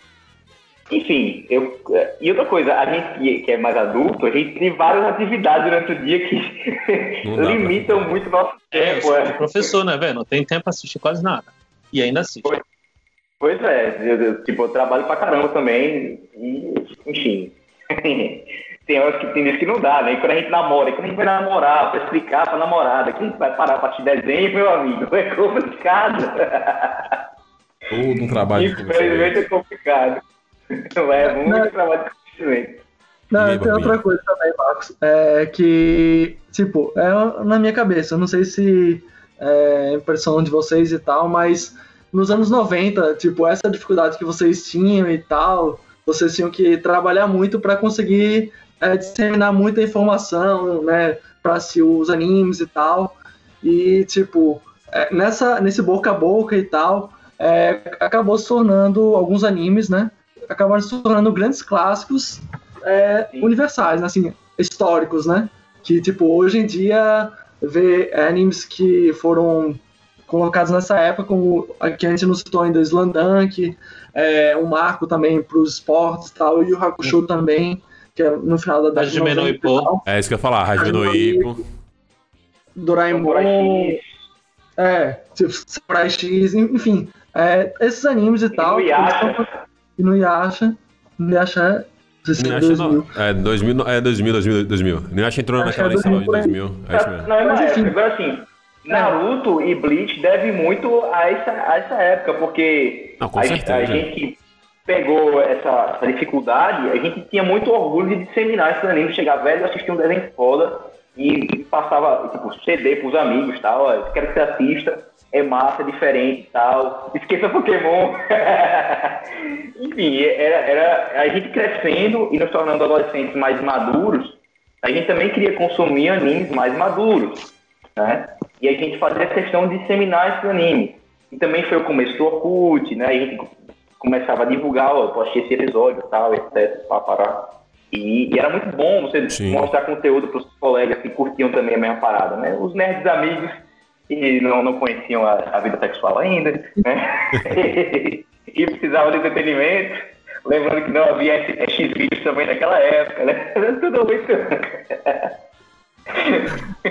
Enfim, eu, e outra coisa, a gente que- é mais adulto, a gente tem várias atividades durante o dia que pra limitam muito o nosso É, tempo. sou é. professor, né, velho? Não tem tempo pra assistir quase nada. E ainda assiste. Pois é, eu, eu, tipo, eu trabalho pra caramba também, e, enfim. tem horas que tem vezes que não dá, né? E quando a gente namora, e quando a gente vai namorar, pra explicar pra namorada, que a gente vai parar pra te desenho, meu amigo, é complicado. Todo um trabalho Infelizmente é complicado. É muito trabalho de conhecimento. Não, tem Barbinha? outra coisa também, Marcos. É que, tipo, é na minha cabeça, eu não sei se é impressão de vocês e tal, mas nos anos 90, tipo, essa dificuldade que vocês tinham e tal, vocês tinham que trabalhar muito para conseguir é, disseminar muita informação, né, para se os animes e tal. E tipo, é, nessa nesse boca a boca e tal, é, acabou se tornando alguns animes, né? Acabaram se tornando grandes clássicos é, universais, né, assim, históricos, né? Que tipo hoje em dia ver animes que foram colocados nessa época, como a que a gente não citou ainda, Slandunk, é, um marco também para os esportes e tal, e o Hakusho também, que é no final da década de Hajime no 90 e Ippo. tal. É isso que eu ia falar, Hajime no Ippo. Doraemon, é, tipo, Samurai X, enfim, é, esses animes e tal. Inuyasha. Inuyasha, não sei se é Inuyasha 2000. não. É 2000, é 2000, 2000, 2000. Inuyasha entrou Acho naquela lá de 2000 2000. É isso mesmo. Não, é Mas, época. Agora assim, Naruto e Bleach devem muito a essa, a essa época, porque Não, com a, certeza. a gente pegou essa, essa dificuldade, a gente tinha muito orgulho de disseminar esses animes, chegar velho, assistir um desenho foda e passava, tipo, CD pros amigos e tal, ó, quero que você assista, é massa, é diferente e tal, esqueça Pokémon. Enfim, era, era a gente crescendo e nos tornando adolescentes mais maduros, a gente também queria consumir animes mais maduros, né? E a gente fazia questão de disseminar esses animes. E também foi o começo do Orkut, né? A gente começava a divulgar, ó, eu postei esse episódio tal, etc, pá, pará. E, e era muito bom você Sim. mostrar conteúdo para os colegas que curtiam também a mesma parada, né? Os nerds amigos que não, não conheciam a, a vida sexual ainda, né? e precisavam de entretenimento. Lembrando que não havia X vídeos também naquela época, né? Tudo muito.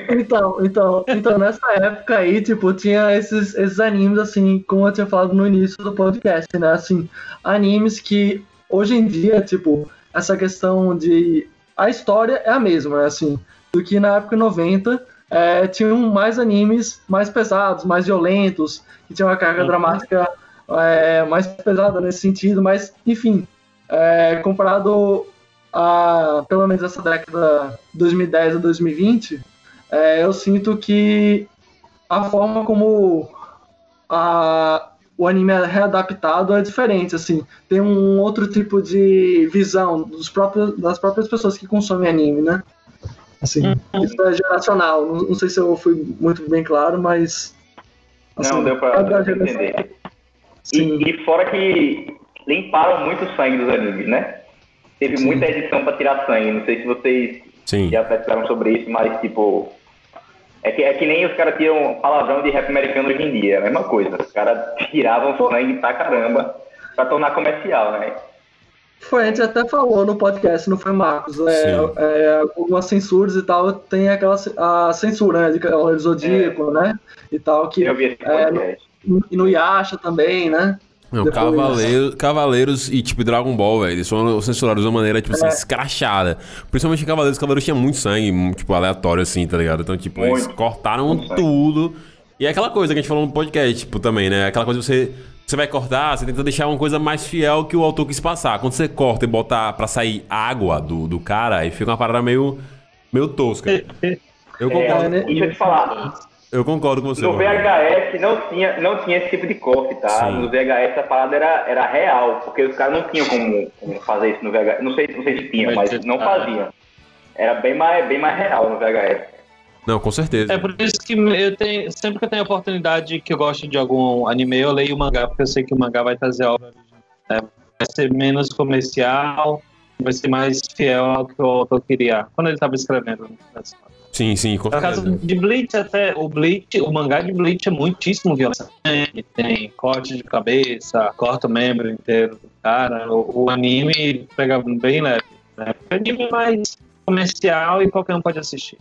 Então, então, então, nessa época aí, tipo, tinha esses, esses animes, assim, como eu tinha falado no início do podcast, né? Assim, animes que hoje em dia, tipo, essa questão de. A história é a mesma, né? Assim, do que na época 90, é, tinham mais animes mais pesados, mais violentos, que tinham uma carga Uhum. dramática é, mais pesada nesse sentido, mas, enfim, é, comparado a, pelo menos essa década 2010 a 2020, é, eu sinto que a forma como a, o anime é readaptado é diferente, assim, tem um outro tipo de visão dos próprios, das próprias pessoas que consomem anime, né? Assim, isso é geracional, não, não sei se eu fui muito bem claro, mas... assim, Não, deu pra, deu pra geração- entender. Sim. E, e fora que limparam muito o sangue dos animes, né? Teve Sim. muita edição pra tirar sangue. Não sei se vocês Sim. já pesquisaram sobre isso, mas tipo. É que, é que nem os caras tiram palavrão de rap americano hoje em dia, é a mesma coisa. Os caras tiravam sangue pra caramba pra tornar comercial, né? Foi, a gente até falou no podcast, não foi, Marcos? É, é, algumas censuras e tal, tem aquela a censura, né? De Cavaleiro Zodíaco, né? E tal, que Eu vi É, e no Yasha também, né? Não, Cavaleiro- Cavaleiros e tipo Dragon Ball, velho. Eles foram censurados de uma maneira, tipo assim, É. escrachada. Principalmente em Cavaleiros, Cavaleiros tinha muito sangue, tipo, aleatório, assim, tá ligado? Então, tipo, eles Muito. cortaram Muito sangue. tudo. E é aquela coisa que a gente falou no podcast, tipo, também, né? Aquela coisa que você. Você vai cortar, você tenta deixar uma coisa mais fiel que o autor quis passar. Quando você corta e bota pra sair água do, do cara, aí fica uma parada meio, meio tosca. Eu É, concordo, né? deixa eu te falar. eu concordo com você. No. VHS não tinha, não tinha esse tipo de corte, tá? Sim. No VHS a parada era, era real, porque os caras não tinham como, como fazer isso no VHS. Não sei, não sei se tinha, mas não faziam. Era bem mais, bem mais real no VHS. Não, com certeza. É por isso que eu tenho, sempre que eu tenho a oportunidade que eu gosto de algum anime, eu leio o mangá, porque eu sei que o mangá vai trazer obra original. né? Vai ser menos comercial, vai ser mais fiel ao que o autor queria, quando ele estava escrevendo. né? Sim, sim, com No caso certeza. de Bleach, até o Bleach, o mangá de Bleach é muitíssimo violento. Tem corte de cabeça, corta o membro inteiro do cara. O, o anime pega bem leve. Né? O anime é mais comercial e qualquer um pode assistir.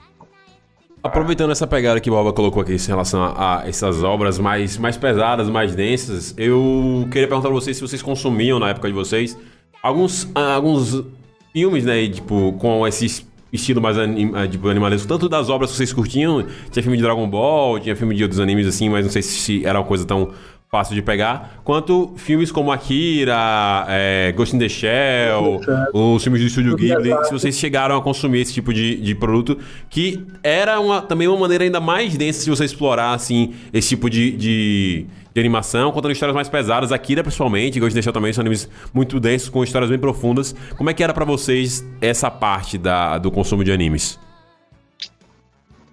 Aproveitando essa pegada que o Boba colocou aqui em relação a, essas obras mais, mais pesadas, mais densas, eu queria perguntar pra vocês se vocês consumiam na época de vocês alguns, alguns filmes, né, tipo, com esse es- estilo mais anim, ah, tipo, animalesco, tanto das obras que vocês curtiam, tinha filme de Dragon Ball, tinha filme de outros animes assim, mas não sei se era uma coisa tão fácil de pegar, quanto filmes como Akira, é, Ghost in the Shell, os filmes do Estúdio Ghibli, se vocês chegaram a consumir esse tipo de, de produto, que era uma, também uma maneira ainda mais densa de você explorar, assim, esse tipo de, de, de animação, contando histórias mais pesadas, Akira principalmente, Ghost in the Shell também, são animes muito densos, com histórias bem profundas. Como é que era pra vocês essa parte da, do consumo de animes?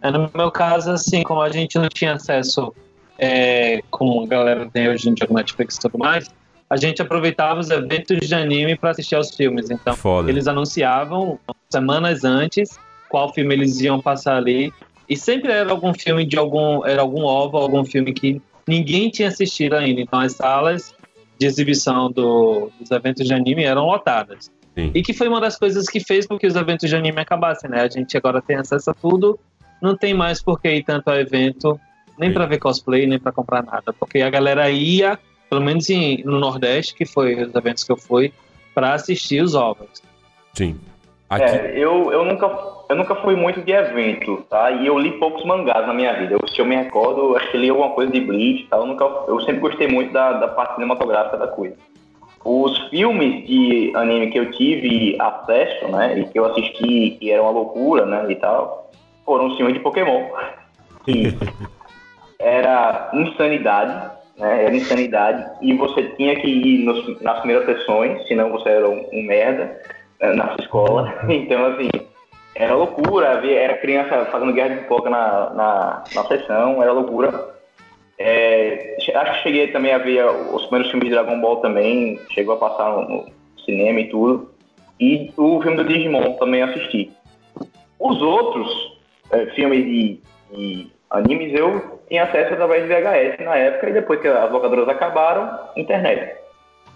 É, no meu caso, assim, como a gente não tinha acesso é, como a galera tem hoje em dia com Netflix e tudo mais, a gente aproveitava os eventos de anime para assistir aos filmes. Então, Foda. eles anunciavam semanas antes qual filme eles iam passar ali. E sempre era algum filme de algum. Era algum ovo, algum filme que ninguém tinha assistido ainda. Então as salas de exibição do- dos eventos de anime eram lotadas. Sim. E que foi uma das coisas que fez com que os eventos de anime acabassem, né? A gente agora tem acesso a tudo, não tem mais por que ir tanto ao evento, nem pra ver cosplay, nem pra comprar nada. Porque a galera ia, pelo menos em- no Nordeste, que foi os eventos que eu fui, pra assistir os ovos. Sim. Aqui, É, eu, eu, nunca, eu nunca fui muito de evento, tá? E eu li poucos mangás na minha vida. Eu, se eu me recordo, acho que li alguma coisa de Bleach e tal. Eu, nunca, eu sempre gostei muito da, da parte cinematográfica da coisa. Os filmes de anime que eu tive acesso, né? E que eu assisti, e era uma loucura, né? E tal, foram os filmes de Pokémon. Que era insanidade, né? Era insanidade. E você tinha que ir nos- nas primeiras sessões, senão você era um, um merda eh, na sua escola. Então, assim, era loucura. ver- Era criança fazendo guerra de pipoca na, na, na sessão, era loucura. É, acho que cheguei também a ver os primeiros filmes de Dragon Ball também, chegou a passar no, cinema e tudo. E o filme do Digimon também assisti. Os outros eh, filmes de, de animes eu tinha acesso através de VHS na época e depois que as locadoras acabaram, internet.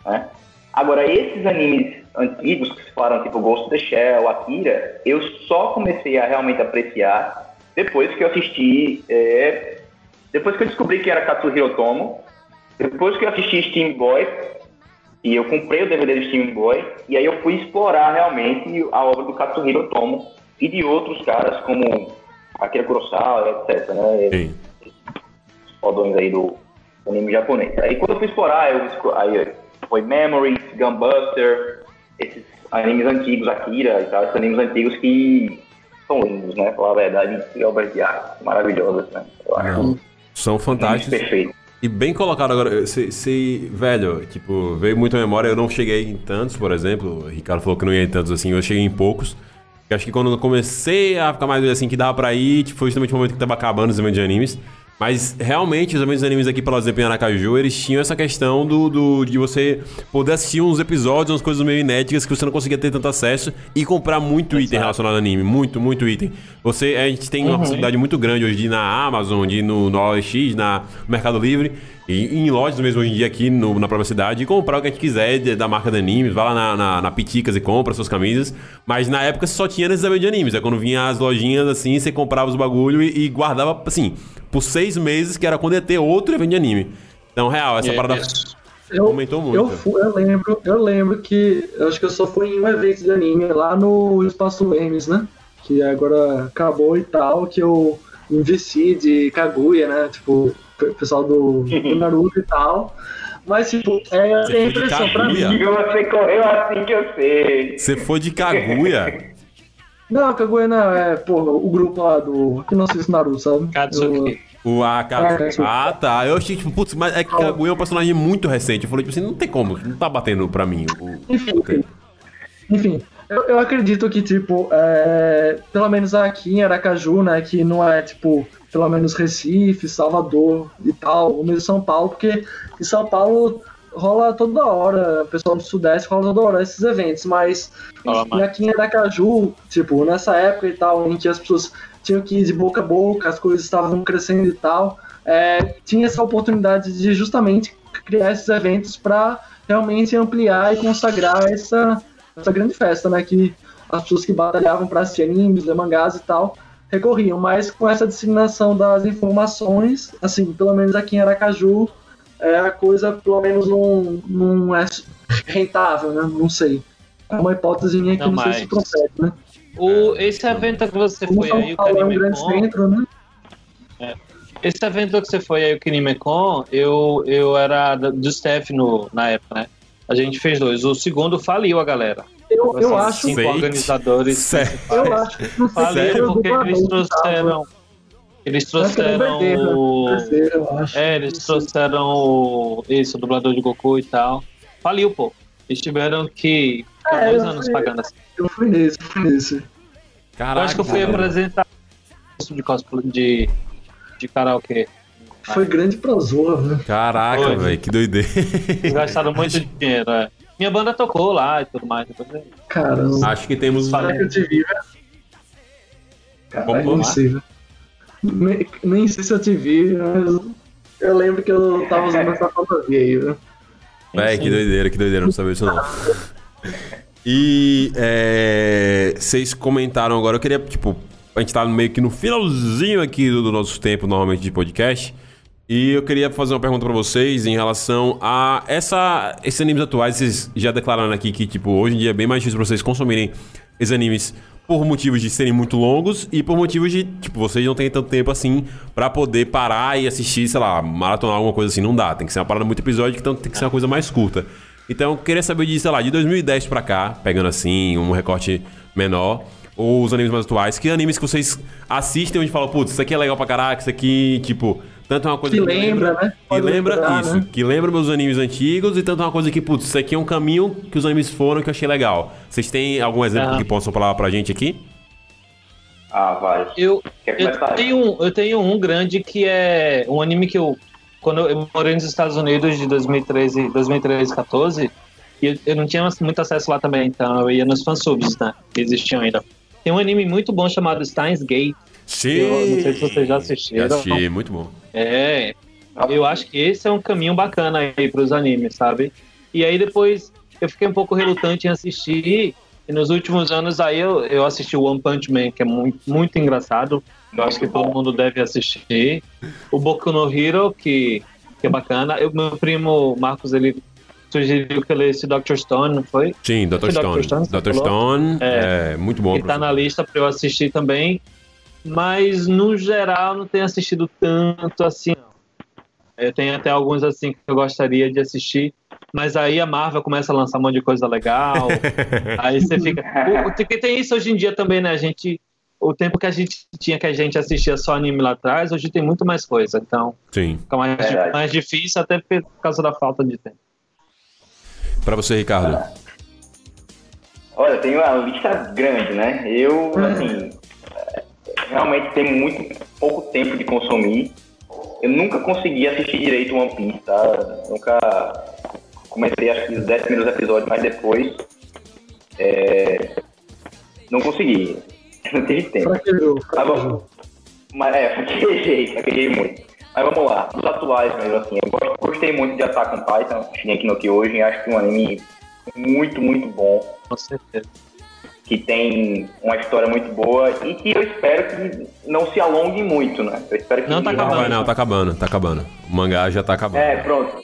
né? Agora, esses animes antigos que se falaram, tipo Ghost in the Shell, Akira, eu só comecei a realmente apreciar depois que eu assisti, é, depois que eu descobri que era Katsuhiro Tomo, depois que eu assisti Steam Boy, e eu comprei o DVD do Steam Boy, e aí eu fui explorar realmente a obra do Katsuhiro Tomo e de outros caras como Akira Kurosawa, etc, né? sim. fodões aí do anime japonês. Aí quando eu fui explorar, eu, aí foi Memories, Gunbuster, esses animes antigos, Akira e tal, esses animes antigos que são lindos, né? Falar a verdade, que obras de arte maravilhosas, né? Eu acho Não. São fantásticos. perfeito. E bem colocado agora, se, se- velho, tipo, veio muito à memória, eu não cheguei em tantos, por exemplo, o Ricardo falou que não ia em tantos assim, eu cheguei em poucos. Eu acho que quando eu comecei a ficar mais assim, que dava pra ir, tipo, foi justamente o momento que tava acabando os eventos de animes. Mas realmente, os eventos de animes aqui pela em Aracaju, eles tinham essa questão do, do- de você poder assistir uns episódios, umas coisas meio inéditas que você não conseguia ter tanto acesso e comprar muito item relacionado ao anime. Muito, muito item. Você, a gente tem uma possibilidade muito grande hoje de ir na Amazon, de ir no, no OLX, na no Mercado Livre e em lojas mesmo hoje em dia aqui no- na própria cidade e comprar o que a gente quiser de- da marca de animes. Vai lá na, na, na Piticas e compra suas camisas. Mas na época só tinha nesses eventos de animes. É quando vinha as lojinhas assim, você comprava os bagulho e, e guardava assim, por seis meses, que era quando ia ter outro evento de anime. Então, real, essa é parada. Eu, aumentou muito. eu, fui- eu lembro, eu lembro que eu acho que eu só fui em um evento de anime lá no Espaço Lemes, né? Que agora acabou e tal, que eu investi de Kaguya, né? Tipo, pessoal do, do Naruto e tal. Mas, tipo, é, Você tem a de impressão pra mim. Você correu assim que eu sei. Você foi de Kaguya? Não, Kaguya não, é, porra, o grupo lá do. Que não assiste Naruto, sabe? Katsuki. O AK. É. Ah, tá. Eu achei, tipo, putz, mas é que Kaguya é um personagem muito recente. Eu falei, tipo assim, não tem como, não tá batendo pra mim. o- Enfim, enfim. Enfim, eu, eu acredito que, tipo, é, pelo menos aqui em Aracaju, né, que não é, tipo, pelo menos Recife, Salvador e tal, ou mesmo São Paulo, porque em São Paulo rola toda hora, o pessoal do Sudeste rola toda hora esses eventos, mas mais. aqui em Aracaju, tipo, nessa época e tal, em que as pessoas tinham que ir de boca a boca, as coisas estavam crescendo e tal, é, tinha essa oportunidade de justamente criar esses eventos para realmente ampliar e consagrar essa, essa grande festa, né? Que as pessoas que batalhavam para assistir animes, ler mangás e tal, recorriam. Mas com essa disseminação das informações, assim, pelo menos aqui em Aracaju, é, a coisa pelo menos não, não é rentável, né? Não sei. É uma hipótese minha que Não não, sei se procede, né? O, esse evento que você Como foi São aí, o Paulo é um grande Con, centro, né? Esse evento que você foi aí, o Kinimecon, eu, eu era do staff no, na época, né? A gente fez dois. O segundo faliu a galera. Eu, eu acho. Cinco Sei. organizadores. Sério? Eu acho que não sei porque eles que trouxeram. Eles que trouxeram o. eu. É, eles trouxeram o. Isso, o dublador de Goku e tal. Faliu, pô. Eles tiveram que. ficar É, dois eu anos fui- pagando assim. Eu fui nesse, eu fui nesse. Eu Caraca. acho que eu fui cara. apresentar isso de cosplay de, de karaokê. Foi grande pra Zorra, né? Caraca, velho, que doideira. Eles gastaram muito dinheiro, é. Minha banda tocou lá e tudo mais. depois eu- Caramba. Acho que temos. Será que eu te vi, velho? Caralho, Vamos nem lá. sei, velho. Nem, nem sei se eu te vi, mas eu lembro que eu tava usando essa fantasia aí, velho. Véi, que doideira, que doideira, não sabia isso não. E é, vocês comentaram agora, eu queria, tipo, a gente tá meio que no finalzinho aqui do, do nosso tempo, normalmente, de podcast. E eu queria fazer uma pergunta pra vocês em relação a essa, esses animes atuais. Vocês já declararam aqui que, tipo, hoje em dia é bem mais difícil pra vocês consumirem esses animes por motivos de serem muito longos e por motivos de, tipo, vocês não têm tanto tempo assim pra poder parar e assistir, sei lá, maratonar alguma coisa assim. Não dá, tem que ser uma parada muito episódica, então tem que ser uma coisa mais curta. Então eu queria saber de, sei lá, de 2010 pra cá, pegando assim, um recorte menor, ou os animes mais atuais, que animes que vocês assistem onde falam, putz, isso aqui é legal pra caraca, isso aqui, tipo, tanto é uma coisa Que me lembra, né? Que lembra lembrar, isso, né? que lembra meus animes antigos e tanto é uma coisa que, putz, isso aqui é um caminho que os animes foram que eu achei legal. Vocês têm algum exemplo Ah. que possam falar pra gente aqui? Ah, vai. Eu, eu, tenho, um- eu tenho um grande que é um anime que eu. Quando eu, eu morei nos Estados Unidos de 2013, 2013 14, e eu, eu não tinha muito acesso lá também, então eu ia nos fansubs, né? Que existiam ainda. Tem um anime muito bom chamado Steins Gate. Sim! Eu não sei se vocês já Já assistiram. assisti, muito bom. É, eu acho que esse é um caminho bacana aí pros animes, sabe? E aí depois eu fiquei um pouco relutante em assistir. E nos últimos anos aí eu, eu assisti o One Punch Man, que é muito, muito engraçado. Eu acho que todo mundo deve assistir. O Boku no Hero, que, que é bacana. Eu, meu primo Marcos, ele sugeriu que eu lesse Dr. Stone, não foi? Sim, Dr. Stone. Dr. Stone, Dr. Stone é, É. muito bom. que tá na lista para eu assistir também. Mas no geral não tenho assistido tanto assim. não. Eu tenho até alguns assim que eu gostaria de assistir. Mas aí a Marvel começa a lançar um monte de coisa legal. aí você fica. O- Porque tem isso hoje em dia também, né? A gente. O tempo que a gente tinha que a gente assistia só anime lá atrás, hoje tem muito mais coisa. Então Sim. fica mais, mais difícil, até por causa da falta de tempo. Pra você, Ricardo. Olha, tem uma lista grande, né? Eu, assim, é, realmente tenho muito pouco tempo de consumir. Eu nunca consegui assistir direito One Piece, tá? Nunca comecei, acho que os 10 primeiros episódios, mas depois é, não consegui. Não tive tempo. Fraquejou, fraquejou. bom. Mas é, fraquejei, fraquejei muito. Mas vamos lá, dos atuais mesmo, assim, eu gosto- gostei muito de Attack on Titan, Shingeki no Kyojin, acho que é um anime muito, muito bom, Com certeza. Que tem uma história muito boa e que eu espero que não se alongue muito, né? Eu espero que Não, tá Não, acabando. não, tá acabando, tá acabando. O mangá já tá acabando. É, pronto.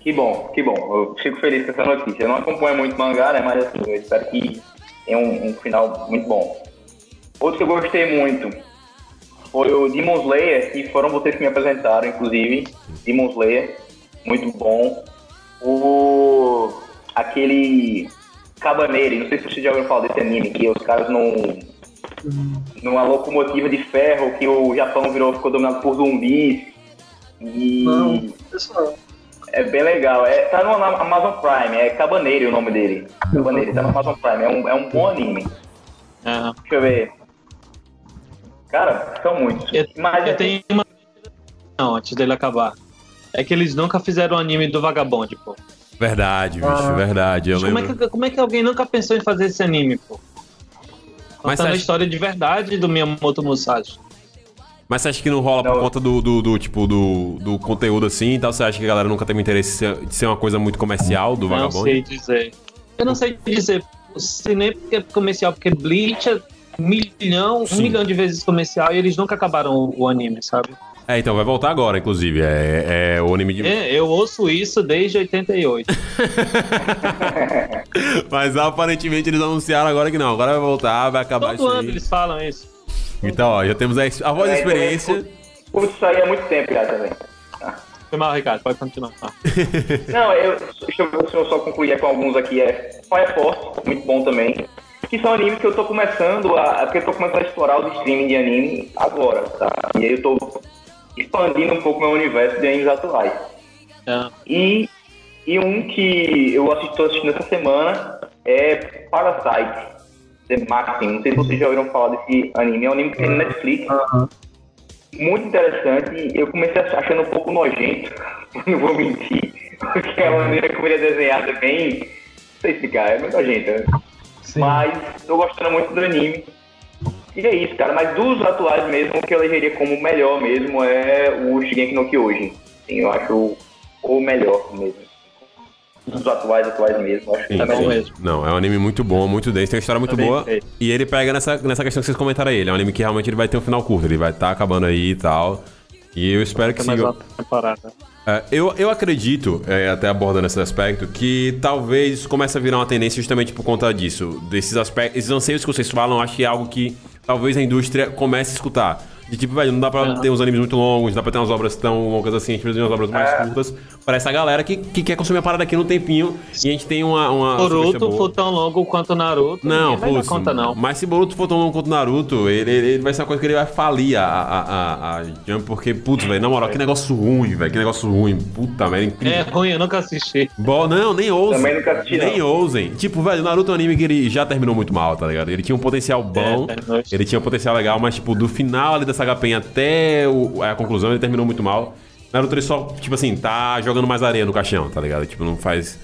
Que bom, que bom. Eu fico feliz com essa notícia. Eu não acompanho muito mangá, né? Mas assim, eu espero que tenha um, um final muito bom. Outro que eu gostei muito foi o Demon Slayer, que foram vocês que me apresentaram, inclusive. Demon Slayer, muito bom. O. aquele. Cabaneiro, não sei se vocês já ouviram falar desse anime, que os caras num. numa locomotiva de ferro, que o Japão virou, ficou dominado por zumbis. E. Não, isso não. É bem legal. É, tá no Amazon Prime, é Cabaneiro o nome dele. Cabaneiro, tá no Amazon Prime. É um, é um bom anime. Aham. Deixa eu ver. Cara, são muitos. Eu, Mas eu assim, tenho uma. Não, antes dele acabar. É que eles nunca fizeram o anime do Vagabond, pô. Verdade, bicho, Ah. verdade. Eu Como é, que, como é que alguém nunca pensou em fazer esse anime, pô? Mas Contando você a acha- história de verdade do Miyamoto Musashi. Mas você acha que não rola por Não. conta do, do, do, tipo, do, do conteúdo assim e tal? Você acha que a galera nunca teve interesse de ser, uma coisa muito comercial do Não Vagabond? sei dizer. Eu não sei dizer. O cinema porque é comercial, porque Bleach é milhão, Sim. um milhão de vezes comercial e eles nunca acabaram o, o anime, sabe? É, então vai voltar agora, inclusive. É, é o anime de. É, eu ouço isso desde 88. Mas aparentemente eles anunciaram agora que não. Agora vai voltar, vai acabar Todo isso ano aí. eles falam isso. Então, ó, já temos a, a voz da É, experiência. Putz, isso aí há muito tempo já também. Foi mal, Ricardo, pode continuar. Não, eu, deixa eu se eu só concluir com alguns aqui. É Fire Force, muito bom também. Que são animes que eu tô começando a. Porque eu tô começando a explorar os streaming de anime agora, tá? E aí eu tô expandindo um pouco meu universo de animes atuais. É. E, e um que eu estou assistindo essa semana é Parasite, The Maxim. Não sei se vocês já ouviram falar desse anime. É um anime que tem no Netflix. Muito interessante. Eu comecei achando um pouco nojento, não vou mentir. Porque a maneira como ele é desenhado é bem. Não sei explicar, é muito nojento. né? Mas tô gostando muito do anime. E é isso, cara. Mas dos atuais mesmo, o que eu elegeria como o melhor mesmo é o Shigeki no Kyojin. Sim, eu acho o melhor mesmo. Dos atuais, atuais mesmo. Acho que Sim, tá bom sim. melhor. mesmo. Não, é um anime muito bom, muito denso, tem uma história muito Tá boa. E ele pega nessa, nessa questão que vocês comentaram aí. Ele é um anime que realmente ele vai ter um final curto, ele vai estar acabando aí e tal. E eu espero que siga. É, eu, eu acredito, é, até abordando esse aspecto, que talvez comece a virar uma tendência justamente por conta disso. Desses aspectos, esses anseios que vocês falam, acho que é algo que talvez a indústria comece a escutar. De tipo, velho, não dá pra Aham. ter uns animes muito longos, não dá pra ter umas obras tão longas assim, a gente precisa de umas obras mais É. curtas pra essa galera que, que quer consumir a parada aqui no tempinho e a gente tem uma. uma Boruto for tão longo quanto Naruto. Não, putz, conta, não. mas se Boruto for tão longo quanto Naruto, ele, ele, ele vai ser uma coisa que ele vai falir a, a, a, a Jump, porque, putz, velho, na moral, que negócio ruim, velho, que negócio ruim, puta merda, incrível. É ruim, eu nunca assisti. Bo- não, nem ousem. Também nunca assisti, Nem não. ousem. Tipo, velho, Naruto é um anime que ele já terminou muito mal, tá ligado? Ele tinha um potencial bom, É, ele tinha um potencial legal, mas, tipo, do final ali da Saga Pen até o- a conclusão, ele terminou muito mal. Naruto, ele só, tipo assim, tá jogando mais areia no caixão, tá ligado? Tipo, não faz...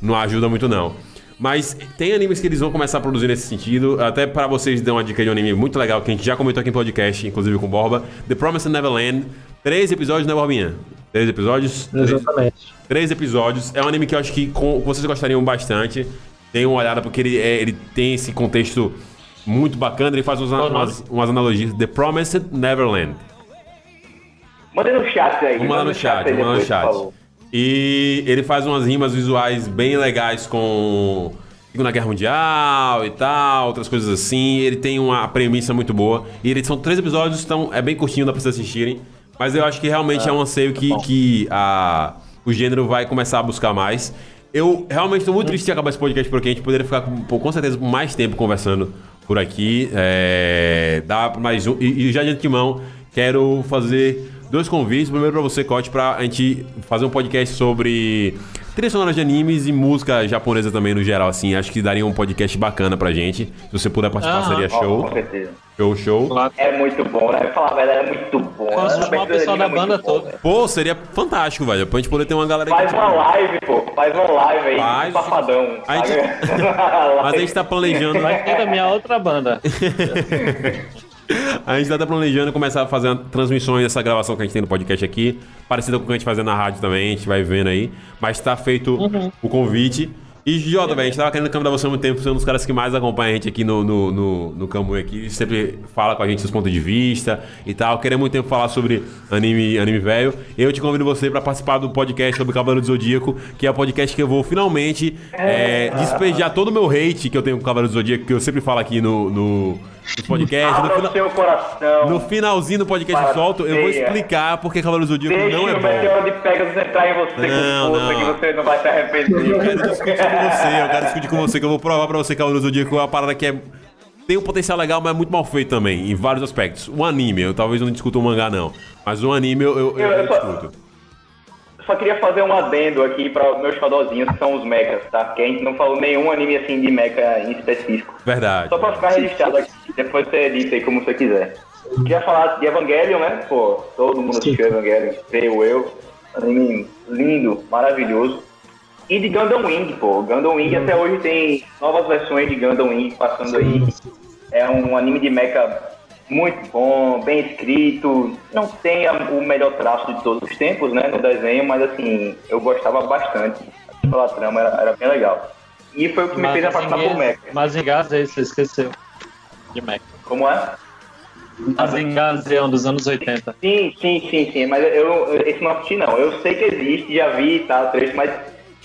Não ajuda muito, não. Mas tem animes que eles vão começar a produzir nesse sentido. Até pra vocês dar uma dica de um anime muito legal que a gente já comentou aqui em podcast, inclusive com o Borba. The Promised Neverland. Três episódios, né, Borbinha? Três episódios? Três- Exatamente. Três episódios. É um anime que eu acho que com- vocês gostariam bastante. Deem uma olhada, porque ele, é- ele tem esse contexto muito bacana. Ele faz umas, umas, umas analogias. The Promised Neverland. Mandei no chat aí. Vou mandar no chat, mandar no chat. E ele faz umas rimas visuais bem legais com Segunda Guerra Mundial e tal, outras coisas assim. Ele tem uma premissa muito boa. E eles são três episódios, então é bem curtinho, dá pra vocês assistirem. Mas eu acho que realmente é um anseio que, que a, o gênero vai começar a buscar mais. Eu realmente tô muito triste de acabar esse podcast porque a gente poderia ficar com, com certeza mais tempo conversando por aqui. É, dá mais um. E, e já de antemão, quero fazer dois convites. Primeiro pra você, Cote, pra gente fazer um podcast sobre trilhas sonoras de animes e música japonesa também no geral, assim. Acho que daria um podcast bacana pra gente. Se você puder participar, Aham. seria show. Com certeza. Show, show. É muito bom, né? Falar verdade, é muito bom. Posso A chamar o pessoal da banda toda. velho. Pô, seria fantástico, velho. Pra gente poder ter uma galera Faz uma live, pô. Faz uma live aí. Faz. Safadão. A gente-? Mas a gente tá planejando. Vai ter da minha outra banda. A gente tá planejando começar a fazer transmissões dessa gravação que a gente tem no podcast aqui, parecida com o que a gente fazia na rádio também, a gente vai vendo aí. Mas tá feito o convite. E, Jota, velho, a gente tava querendo convidar você há muito tempo, você é um dos caras que mais acompanha a gente aqui no, no, no, no aqui, sempre fala com a gente seus pontos de vista e tal. Queria muito tempo falar sobre anime, anime velho. Eu te convido você pra participar do podcast sobre Cavaleiro do Zodíaco, que é o podcast que eu vou finalmente é, despejar todo o meu hate que eu tenho com o Cavaleiro do Zodíaco, que eu sempre falo aqui no, no, no podcast. No Abra final- o seu coração. no finalzinho do podcast eu solto, eu vou explicar porque Cavaleiro do Zodíaco Deixe não é o bom. meteoro de Pegasus entrar em você Não, com força que você não vai se arrepender. Eu quero discutir com você, eu quero discutir com você, que eu vou provar pra você que Cavaleiro do Zodíaco é uma parada que é. Tem um potencial legal, mas é muito mal feito também, em vários aspectos. O anime, eu talvez não discuta o mangá, não. Mas o anime eu, eu, eu, Eu- eu discuto. Só queria fazer um adendo aqui para meus xodozinhos, que são os mechas, tá? Porque a gente não falou nenhum anime assim de mecha em específico. Verdade. Só pra ficar registrado aqui, depois você edita aí como você quiser. Queria falar de Evangelion, né? Pô, todo mundo assistiu Evangelion, creio eu. Anime lindo, maravilhoso. E de Gundam Wing, pô. Gundam Wing até hoje tem novas versões de Gundam Wing passando aí. É um anime de mecha muito bom, bem escrito. Não tem o melhor traço de todos os tempos, né? No desenho, mas assim, eu gostava bastante. Pela trama, era, era bem legal. E foi o que me fez apaixonar por mecha. Mazingaze aí, você esqueceu. De Mac. Como é? Mazingaze é um dos anos 80. Sim, sim, sim, sim, mas eu, esse não assisti não. Eu sei que existe, já vi e tal, trecho, mas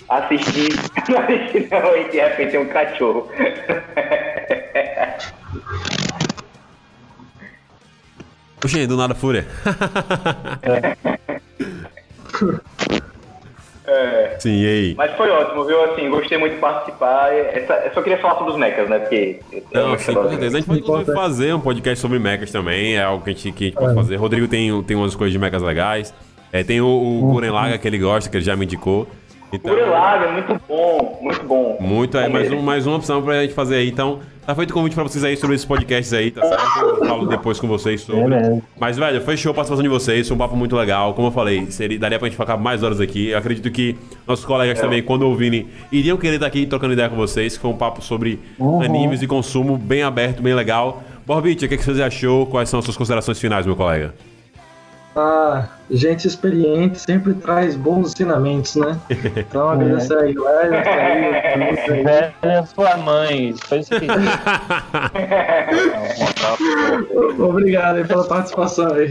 assisti, não assisti não, e de repente tem um cachorro. Oxê, do nada fúria. É, Sim, e aí? mas foi ótimo, viu? Assim, gostei muito de participar. Essa, eu só queria falar sobre os mechas, né? Porque. Não, sim, com certeza. A gente pode fazer um podcast sobre mechas também, é algo que a gente, que a gente pode fazer. Rodrigo tem, tem umas coisas de mechas legais. É, tem o, o Guren Laga que ele gosta, que ele já me indicou. Então, Gurren Lagann, muito bom, muito bom. muito, é mais, um, mais uma opção pra gente fazer aí. Então, tá feito o convite pra vocês aí sobre esses podcasts aí, tá certo? Eu falo depois com vocês sobre. Beleza. Mas, velho, foi show a participação de vocês, foi um papo muito legal. Como eu falei, seria, daria pra gente ficar mais horas aqui. Eu acredito que nossos colegas também, quando ouvirem, iriam querer estar aqui trocando ideia com vocês, que foi um papo sobre animes e consumo bem aberto, bem legal. Borbit, o que, que você achou? Quais são as suas considerações finais, meu colega? Ah, gente experiente sempre traz bons ensinamentos, né? Então agradecer aí, Léo, tá aí, tá aí. Velha sua mãe. Foi isso que. Obrigado aí pela participação aí.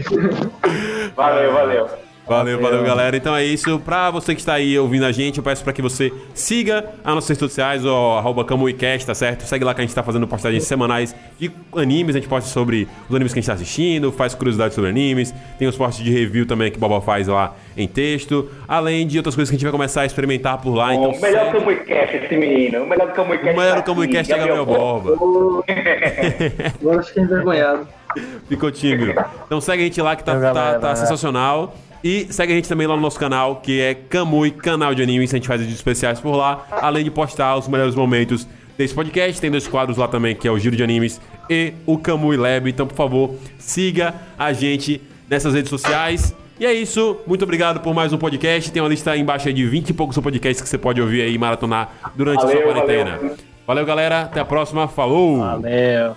Valeu, valeu. Valeu, valeu, galera. Então é isso. Pra você que está aí ouvindo a gente, eu peço pra que você siga as nossas redes sociais, o arroba CamuiCast, tá certo? Segue lá que a gente tá fazendo postagens semanais de animes. A gente posta sobre os animes que a gente tá assistindo, faz curiosidades sobre animes. Tem os posts de review também que o Boba faz lá em texto. Além de outras coisas que a gente vai começar a experimentar por lá. Então, o melhor segue. Camuicast, esse menino. O melhor Camuicast. O melhor tá Camuicast é Gabriel Borba. Agora eu fiquei envergonhado. Ficou tímido. Então segue a gente lá que tá, Valeu, tá, galera. tá sensacional. E segue a gente também lá no nosso canal, que é Kamui, canal de animes. A gente faz vídeos especiais por lá, além de postar os melhores momentos desse podcast. Tem dois quadros lá também, que é o Giro de Animes e o Kamui Lab. Então, por favor, siga a gente nessas redes sociais. E é isso. Muito obrigado por mais um podcast. Tem uma lista aí embaixo aí de 20 e poucos podcasts que você pode ouvir aí e maratonar durante a sua Valeu, quarentena. valeu. valeu galera. Até a próxima. Falou! Valeu.